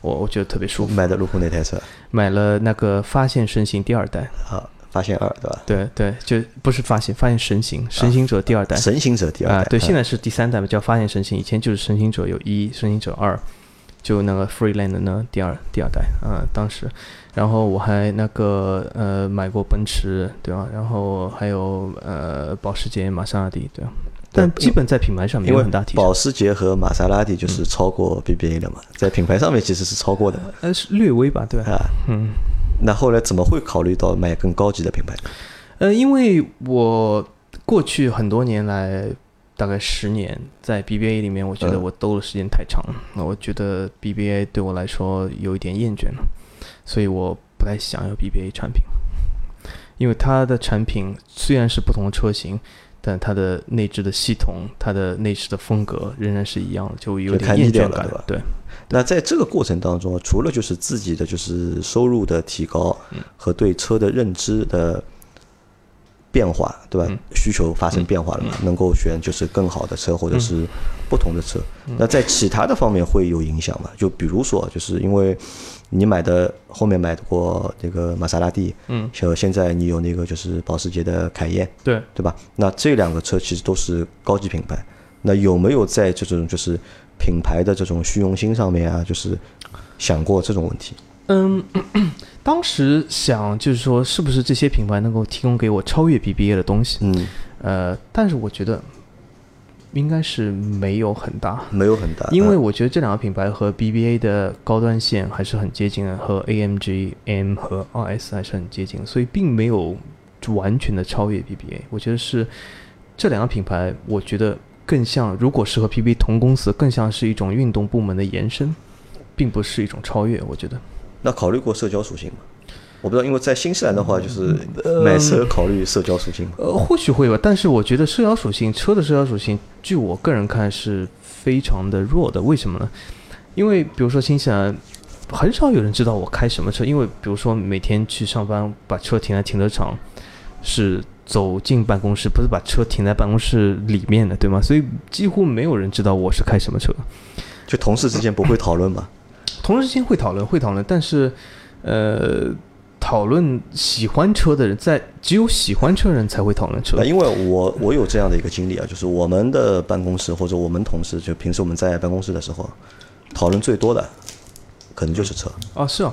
我我觉得特别舒服。买的路虎那台车买了那个发现神行第二代，啊，发现二对吧？对对，就不是发现发现神行，神行者第二代。神行者第二啊、代，对，啊现在是第三代嘛，叫发现神行，以前就是神行者有一，神行者二，就那个 Freeland 的那第二第二代啊、当时，然后我还那个呃买过奔驰，对吧？然后还有呃保时捷、玛莎拉蒂，对吧？但基本在品牌上没有很大提升，保时捷和玛莎拉蒂就是超过 BBA 的嘛，在品牌上面其实是超过的嘛呃是略微吧，对吧？啊。嗯，那后来怎么会考虑到买更高级的品牌？呃，因为我过去很多年来，大概十年，在 BBA 里面，我觉得嗯我兜的时间太长了。那、我觉得 BBA 对我来说有一点厌倦了，所以我不太想要 BBA 产品，因为它的产品虽然是不同的车型。但它的内置的系统，它的内饰的风格仍然是一样的，就有点厌倦感了对那在这个过程当中，除了就是自己的就是收入的提高嗯和对车的认知的变化，对吧？嗯需求发生变化了嘛，能够选就是更好的车或者是不同的车。嗯那在其他的方面会有影响吗？就比如说，就是因为你买的后面买过那个玛莎拉蒂，嗯，像现在你有那个就是保时捷的凯宴，对，对吧？那这两个车其实都是高级品牌，那有没有在这种就是品牌的这种虚荣心上面啊，就是想过这种问题？嗯，当时想就是说，是不是这些品牌能够提供给我超越 BBA 的东西？嗯，呃，但是我觉得应该是没有很大，没有很大，因为嗯我觉得这两个品牌和 BBA 的高端线还是很接近的，和 AMG M 和 RS 还是很接近的，所以并没有完全的超越 BBA。我觉得是这两个品牌，我觉得更像，如果是和 PBA 同公司，更像是一种运动部门的延伸，并不是一种超越。我觉得。那考虑过社交属性吗？我不知道，因为在新西兰的话，就是买车考虑社交属性嘛。呃，或许会吧，但是我觉得社交属性，车的社交属性，据我个人看是非常的弱的。为什么呢？因为比如说新西兰，很少有人知道我开什么车，因为比如说每天去上班，把车停在停车场，是走进办公室，不是把车停在办公室里面的，对吗？所以几乎没有人知道我是开什么车。就同事之间不会讨论吧？同事之间会讨论，会讨论，但是，呃，讨论喜欢车的人，在只有喜欢车人才会讨论车。因为我我有这样的一个经历啊，就是我们的办公室或者我们同事，就平时我们在办公室的时候，讨论最多的可能就是车，啊，是啊，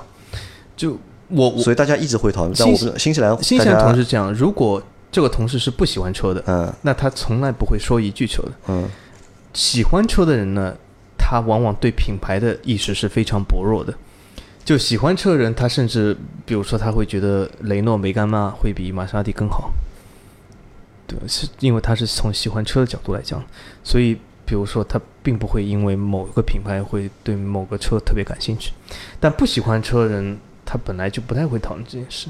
就我我所以大家一直会讨论。但我不新西兰新西兰同事这样，如果这个同事是不喜欢车的，嗯那他从来不会说一句车的。嗯喜欢车的人呢，他往往对品牌的意识是非常薄弱的。就喜欢车的人，他甚至比如说他会觉得雷诺梅干娜会比玛莎拉蒂更好，对，是因为他是从喜欢车的角度来讲，所以比如说他并不会因为某个品牌会对某个车特别感兴趣，但不喜欢车的人，他本来就不太会讨论这件事。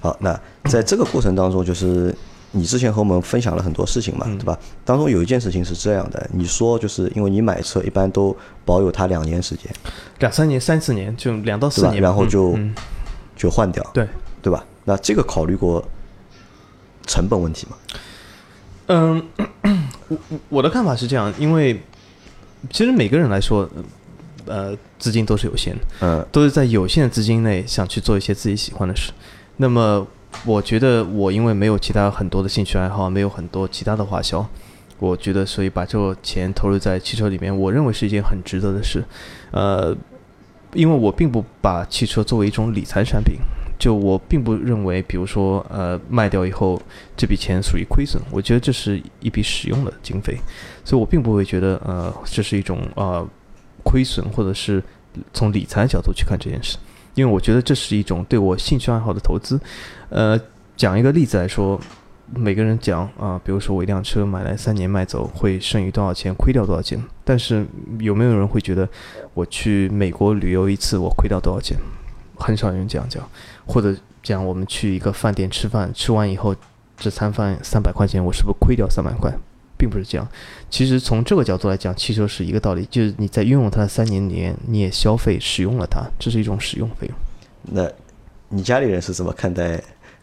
好，那在这个过程当中，就是你之前和我们分享了很多事情嘛，嗯对吧？当中有一件事情是这样的，你说就是因为你买车一般都保有它两年时间两三年、三四年，就两到四年，嗯然后就嗯就换掉，对，对吧？那这个考虑过成本问题吗？嗯，我我我的看法是这样，因为其实每个人来说，呃，资金都是有限的，嗯都是在有限的资金内想去做一些自己喜欢的事。那么，我觉得我因为没有其他很多的兴趣爱好，没有很多其他的花销，我觉得所以把这个钱投入在汽车里面，我认为是一件很值得的事。呃，因为我并不把汽车作为一种理财产品，就我并不认为，比如说呃卖掉以后这笔钱属于亏损，我觉得这是一笔使用的经费，所以我并不会觉得呃这是一种呃亏损或者是从理财角度去看这件事，因为我觉得这是一种对我兴趣爱好的投资。呃，讲一个例子来说，每个人讲啊、比如说我一辆车买来三年卖走会剩余多少钱，亏掉多少钱，但是有没有人会觉得我去美国旅游一次我亏掉多少钱？很少有人这样讲，或者讲我们去一个饭店吃饭，吃完以后这餐饭三百块钱，我是不是亏掉三百块？并不是这样。其实从这个角度来讲，汽车是一个道理，就是你在拥有它的三年里面，你也消费使用了它，这是一种使用费用。那你家里人是怎么看待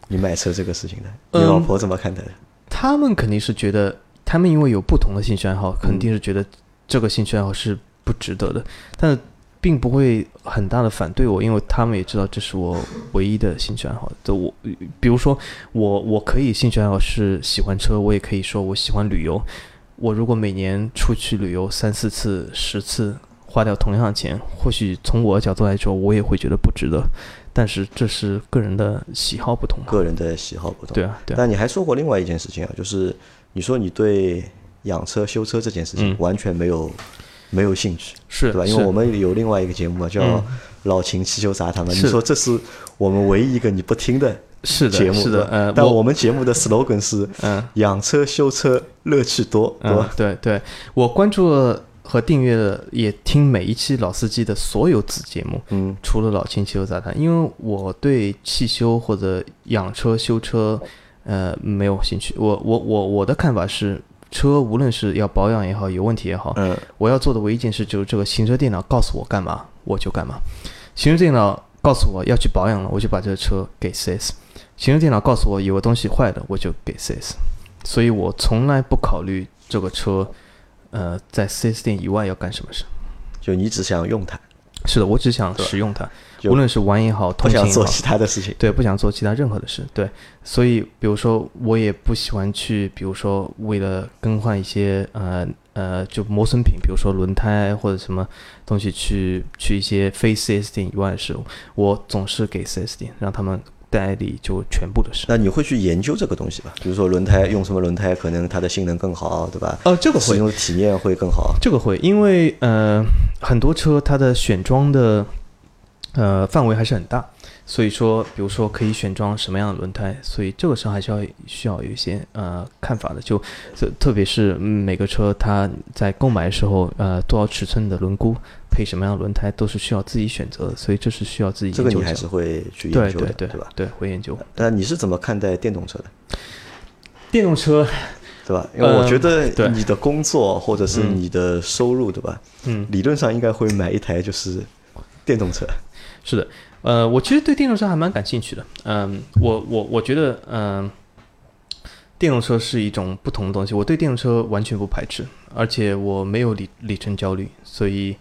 你买车这个事情呢？你嗯老婆怎么看待的？他们肯定是觉得，他们因为有不同的兴趣爱好，肯定是觉得这个兴趣爱好是不值得的，但是并不会很大的反对我，因为他们也知道这是我唯一的兴趣爱好。就我，比如说我，我可以兴趣爱好是喜欢车，我也可以说我喜欢旅游。我如果每年出去旅游三四次、十次，花掉同样的钱，或许从我的角度来说，我也会觉得不值得。但是这是个人的喜好不同嘛？个人的喜好不同。对啊，对啊。但你还说过另外一件事情啊，就是你说你对养车、修车这件事情嗯完全没有、没有兴趣，是，对吧？因为我们有另外一个节目嘛，叫嗯《老秦汽修杂谈》嘛。你说这是我们唯一一个你不听的是的，节目，是的，嗯呃，但我们节目的 slogan 是嗯“养车修车乐趣多”，对嗯吧？，对对，我关注了和订阅了，也听每一期老司机的所有子节目，嗯除了老秦汽修杂谈，因为我对汽修或者养车、修车，呃，没有兴趣。我我我我的看法是，车无论是要保养也好，有问题也好，嗯我要做的唯一一件事就是这个行车电脑告诉我干嘛，我就干嘛。行车电脑告诉我要去保养了，我就把这个车给 4S。行车电脑告诉我有个东西坏了，我就给 4S。所以我从来不考虑这个车，呃，在 4S 店以外要干什么事。就你只想用它，是的，我只想使用它，无论是玩也好，不通勤也好，想做其他的事情。对，不想做其他任何的事。对，所以比如说，我也不喜欢去，比如说为了更换一些呃呃就磨损品，比如说轮胎或者什么东西去去一些非 4S 店以外的事，我总是给 4S 店让他们代理就全部的事。那你会去研究这个东西吧？比如说轮胎用什么轮胎，可能它的性能更好，对吧？呃，这个会，使用的体验会更好。这个会，因为呃很多车它的选装的呃范围还是很大，所以说比如说可以选装什么样的轮胎，所以这个时候还是要需要有一些呃看法的，就特特别是嗯每个车它在购买的时候呃多少尺寸的轮毂配什么样的轮胎都是需要自己选择的，所以这是需要自己这个你还是会去研究的，对对对吧？对会研究但你是怎么看待电动车的，电动车，对吧？因为我嗯觉得对你的工作或者是嗯你的收入，对吧？嗯，理论上应该会买一台就是电动车。是的，呃，我其实对电动车还蛮感兴趣的。嗯，我我我觉得，嗯、电动车是一种不同的东西，我对电动车完全不排斥，而且我没有里里程焦虑，所以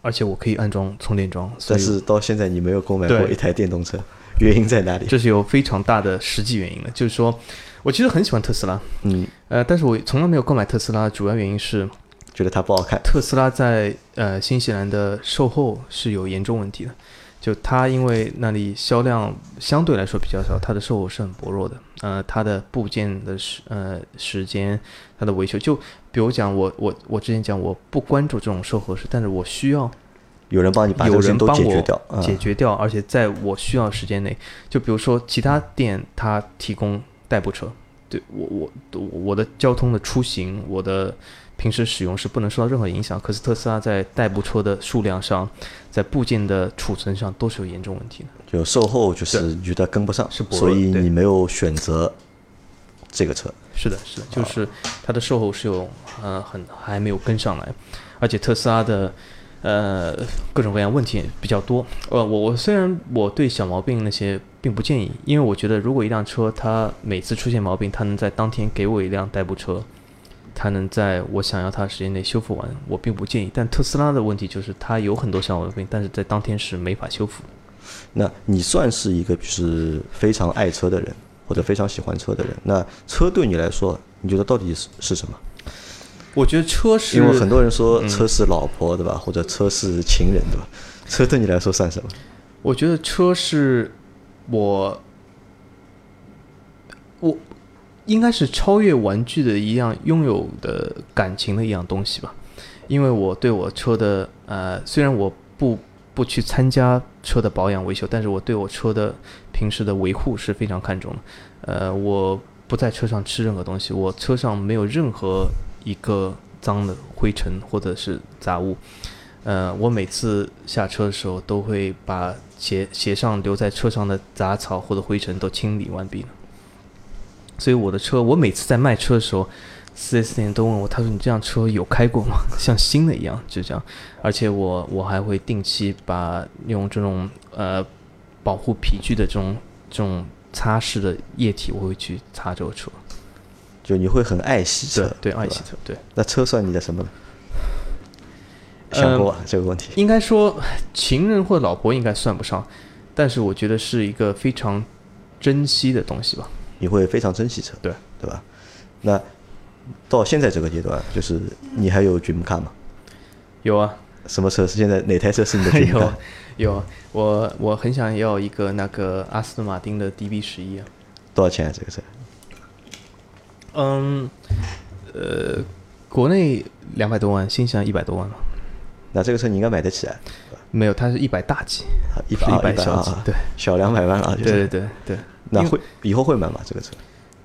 而且我可以安装充电桩，但是到现在你没有购买过一台电动车，原因在哪里？这是有非常大的实际原因的，就是说我其实很喜欢特斯拉，嗯，呃，但是我从来没有购买特斯拉，主要原因是觉得它不好看。特斯拉在呃新西兰的售后是有严重问题的，就它因为那里销量相对来说比较少，它的售后是很薄弱的。呃，它的部件的时呃时间，它的维修，就比如讲我我我之前讲我不关注这种售后事，但是我需要有人帮你把这有人帮我解决掉，嗯解决掉，而且在我需要时间内，就比如说其他店它提供代步车，对我我我的交通的出行，我的平时使用是不能受到任何影响。可是特斯拉在代步车的数量上，在部件的储存上都是有严重问题的。就售后就是觉得跟不上，是所以你没有选择这个车。是的，是的，就是它的售后是有呃很还没有跟上来，而且特斯拉的呃各种各样问题也比较多。呃，我我虽然我对小毛病那些并不建议，因为我觉得如果一辆车它每次出现毛病，它能在当天给我一辆代步车，它能在我想要它的时间内修复完，我并不建议。但特斯拉的问题就是它有很多小毛病，但是在当天是没法修复的。那你算是一个就是非常爱车的人，或者非常喜欢车的人。那车对你来说，你觉得到底是是什么？我觉得车是因为很多人说嗯车是老婆，对吧？或者车是情人，对吧？车对你来说算什么？我觉得车是，我应该是超越玩具的一样拥有的感情的一样东西吧。因为我对我车的呃，虽然我不不去参加车的保养维修，但是我对我车的平时的维护是非常看重的。呃，我不在车上吃任何东西，我车上没有任何一个脏的灰尘或者是杂物。呃，我每次下车的时候都会把鞋鞋上留在车上的杂草或者灰尘都清理完毕了。所以我的车，我每次在卖车的时候，4S 店都问我，他说你这辆车有开过吗？像新的一样，就这样。而且我我还会定期把用这种呃保护皮具的这种这种擦拭的液体，我会去擦这个车。就你会很爱惜车对，对，爱惜车，对。那车算你的什么想过啊这个问题？应该说情人或老婆应该算不上，但是我觉得是一个非常珍惜的东西吧。你会非常珍惜车，对对吧？那到现在这个阶段，就是你还有 dream car 吗？有啊，什么车是现在哪台车是你的 dream 有 car？啊有啊，我我很想要一个那个阿斯顿马丁的 DB 十一啊。多少钱啊？这个车？嗯，呃，国内两百多万，新西兰一百多万嘛。那这个车你应该买得起啊，没有，它是一百大几，不是一百啊小几啊，对，小两百万了，就是。对对对对。那会以后会买吗？这个车？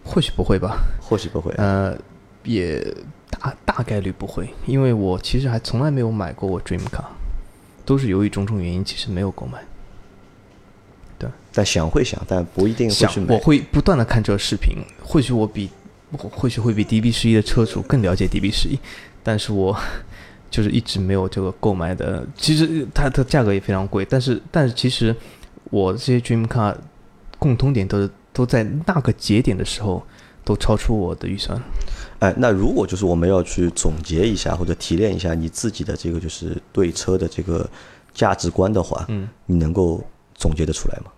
或许不会吧，或许不会。呃，也大大概率不会，因为我其实还从来没有买过我 Dream Car，都是由于种种原因，其实没有购买。对但想会想，但不一定会想去买。我会不断的看这个视频，或许我比我或许会比 DB 十一的车主更了解 DB 十一，但是我 就是一直没有这个购买的。其实它的价格也非常贵，但是但是其实我这些 Dream Car 共通点都都在那个节点的时候都超出我的预算。哎，那如果就是我们要去总结一下或者提炼一下你自己的这个就是对车的这个价值观的话，嗯，你能够总结得出来吗？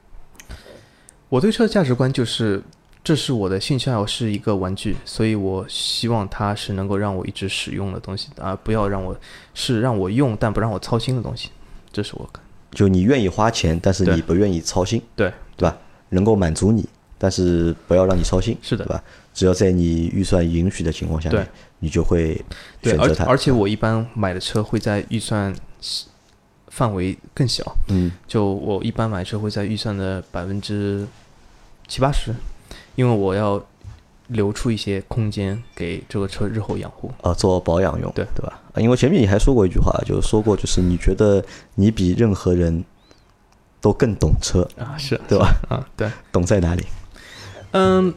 我对车的价值观就是，这是我的兴趣爱好，是一个玩具，所以我希望它是能够让我一直使用的东西，而不要让我是让我用但不让我操心的东西。这是我就你愿意花钱，但是你不愿意操心，对对吧？能够满足你，但是不要让你操心，是的对吧？只要在你预算允许的情况下面对，你就会对，选择它。而而且我一般买的车会在预算范围更小，嗯，就我一般买车会在预算的百分之七八十，因为我要留出一些空间给这个车日后养护。啊，做保养用，对对吧？啊因为前面你还说过一句话，就是说过，就是你觉得你比任何人都更懂车，啊，是对吧？啊，对，懂在哪里？嗯，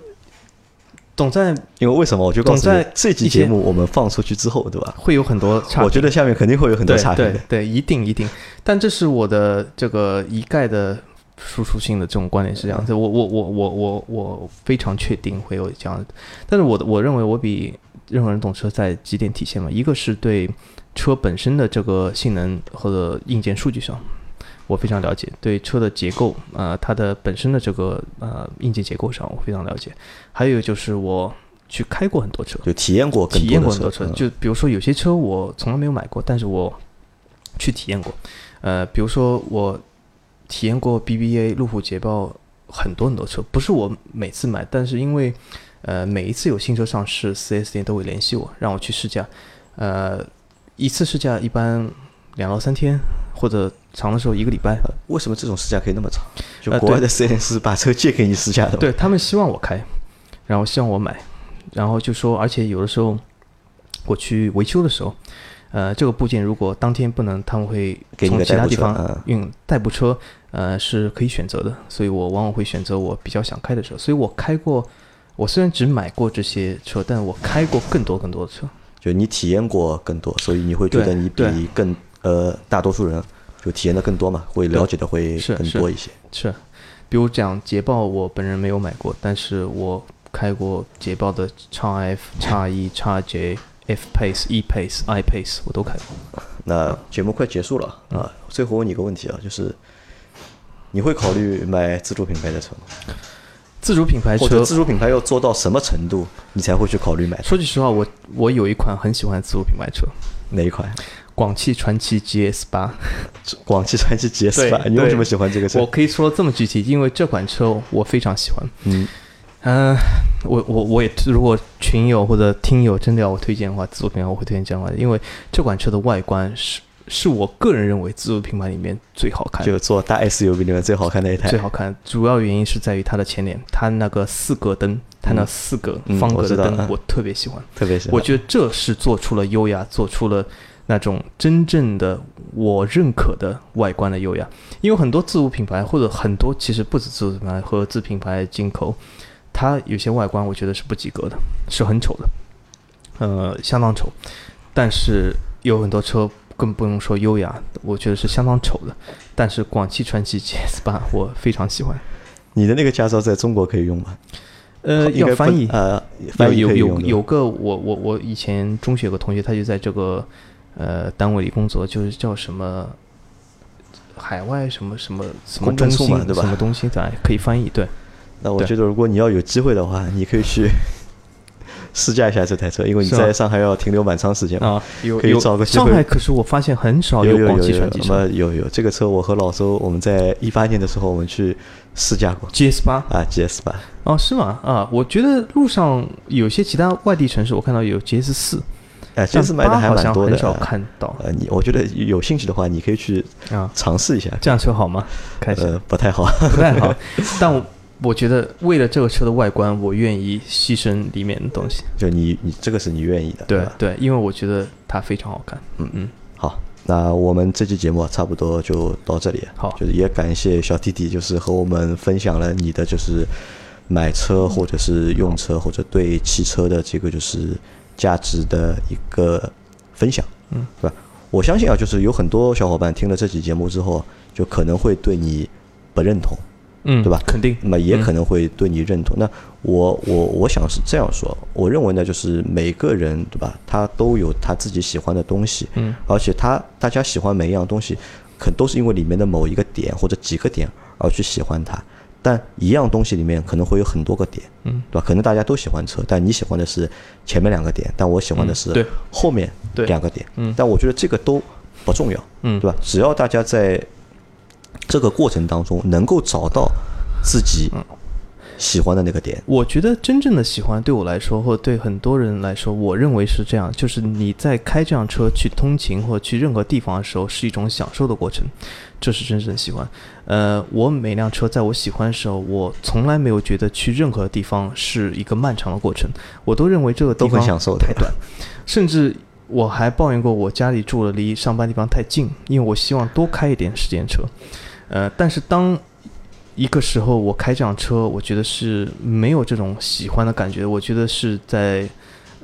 懂在因为为什么？我就告诉懂在，你这期节目我们放出去之后，对吧？会有很多差评，我觉得下面肯定会有很多对差评的。对对，一定一定。但这是我的这个一概的输出性的这种观点是这样子，我我我我我我非常确定会有这样的，但是我的我认为我比任何人懂车在几点体现嘛，一个是对车本身的这个性能或者硬件数据上。我非常了解，对车的结构，呃，它的本身的这个呃硬件结构上，我非常了解。还有就是我去开过很多车，就体验过体验过很多车，就比如说有些车我从来没有买过，但是我去体验过。呃，比如说我体验过 BBA、路虎、捷豹很多很多车，不是我每次买，但是因为呃每一次有新车上市，4S 店都会联系我，让我去试驾。呃，一次试驾一般两到三天，或者长的时候一个礼拜。为什么这种试驾可以那么长？就呃国外的四 S 是把车借给你试驾的吗？对他们希望我开，然后希望我买，然后就说，而且有的时候我去维修的时候，呃，这个部件如果当天不能，他们会给从其他地方嗯运代步车，呃，是可以选择的，所以我往往会选择我比较想开的车，所以我开过，我虽然只买过这些车，但我开过更多更多的车。就你体验过更多，所以你会觉得你比更呃大多数人就体验的更多嘛，会了解的会更多一些。是，比如讲捷豹，我本人没有买过，但是我开过捷豹的叉 F、叉 E、叉 J、F Pace、E Pace、I Pace，我都开过。那节目快结束了嗯啊，最后问你个问题啊，就是你会考虑买自主品牌的车吗？自主品牌或者车，自主品牌要做到什么程度，你才会去考虑买？说句实话，我我有一款很喜欢的自主品牌车，哪一款？广汽传祺 GS 八。广汽传祺 GS 八？你为什么喜欢这个车我？可以说这么具体，因为这款车我非常喜欢。嗯，嗯、我我我也如果群友或者听友真的要我推荐的话，自主品牌我会推荐这样的，因为这款车的外观是是我个人认为自主品牌里面最好看。就做大 SUV 里面最好看的一台最。好看，主要原因是在于它的前脸，它那个四格灯，它那四格嗯方格的灯我特别喜欢。特别喜欢我觉得这是做出了优雅，做出了那种真正的我认可的外观的优雅。因为很多自主品牌或者很多其实不止自主品牌和自品牌进口，它有些外观我觉得是不及格的，是很丑的，呃，相当丑。但是有很多车更不用说优雅，我觉得是相当丑的。但是广汽传祺 GS 八我非常喜欢。你的那个驾照在中国可以用吗？呃，要翻译，呃，有翻译有有有个我我我以前中学有个同学，他就在这个呃单位里工作，就是叫什么海外什么什么什么中心对吧？什么东西在可以翻译对。那我觉得如果你要有机会的话，你可以去 试驾一下这台车，因为你在上海要停留蛮长时间嘛。啊，有可以找个机会。上海，可是我发现很少有有有有汽传祺车。什么有有这个车，我和老周我们在一八年的时候我们去试驾过。GS 八？啊，GS 八。哦是吗？啊，我觉得路上有些其他外地城市，我看到有 GS 四，啊但，GS 卖的还蛮多的。像很少啊看到呃，你我觉得有兴趣的话，你可以去啊。尝试一下。这辆车好吗？开始呃，不太好。不太好，但我我觉得为了这个车的外观，我愿意牺牲里面的东西。就你你这个是你愿意的，吧？对对，因为我觉得它非常好看。嗯嗯，好，那我们这期节目啊差不多就到这里。好就是也感谢小弟弟，就是和我们分享了你的就是买车或者是用车或者对汽车的这个就是价值的一个分享，嗯，对吧？我相信啊，就是有很多小伙伴听了这期节目之后，就可能会对你不认同，嗯，对吧肯定。那么也嗯可能会对你认同。那我我我想是这样说，我认为呢，就是每个人对吧，他都有他自己喜欢的东西，嗯，而且他大家喜欢每一样东西，可都是因为里面的某一个点或者几个点而去喜欢它。但一样东西里面可能会有很多个点，嗯，对吧？可能大家都喜欢车，但你喜欢的是前面两个点，但我喜欢的是后面两个点，嗯。但我觉得这个都不重要，嗯。对吧？只要大家在这个过程当中能够找到自己嗯喜欢的那个点，我觉得真正的喜欢对我来说，或者对很多人来说，我认为是这样，就是你在开这辆车去通勤或者去任何地方的时候，是一种享受的过程，这是真正的喜欢。呃，我每辆车在我喜欢的时候，我从来没有觉得去任何地方是一个漫长的过程，我都认为这个地方享受太短，甚至我还抱怨过我家里住的离上班地方太近，因为我希望多开一点时间车。呃，但是当一个时候我开这辆车，我觉得是没有这种喜欢的感觉，我觉得是在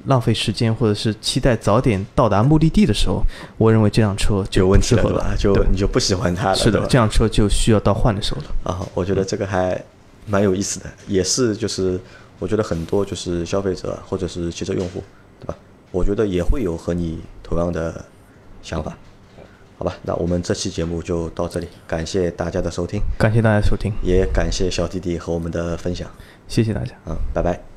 浪费时间，或者是期待早点到达目的地的时候，我认为这辆车就有问题了？就你就不喜欢它了，是的，这辆车就需要到换的时候了。啊，我觉得这个还蛮有意思的，也是就是我觉得很多就是消费者或者是汽车用户，对吧？我觉得也会有和你同样的想法，好吧？那我们这期节目就到这里，感谢大家的收听，感谢大家收听，也感谢小弟弟和我们的分享，谢谢大家。嗯，拜拜。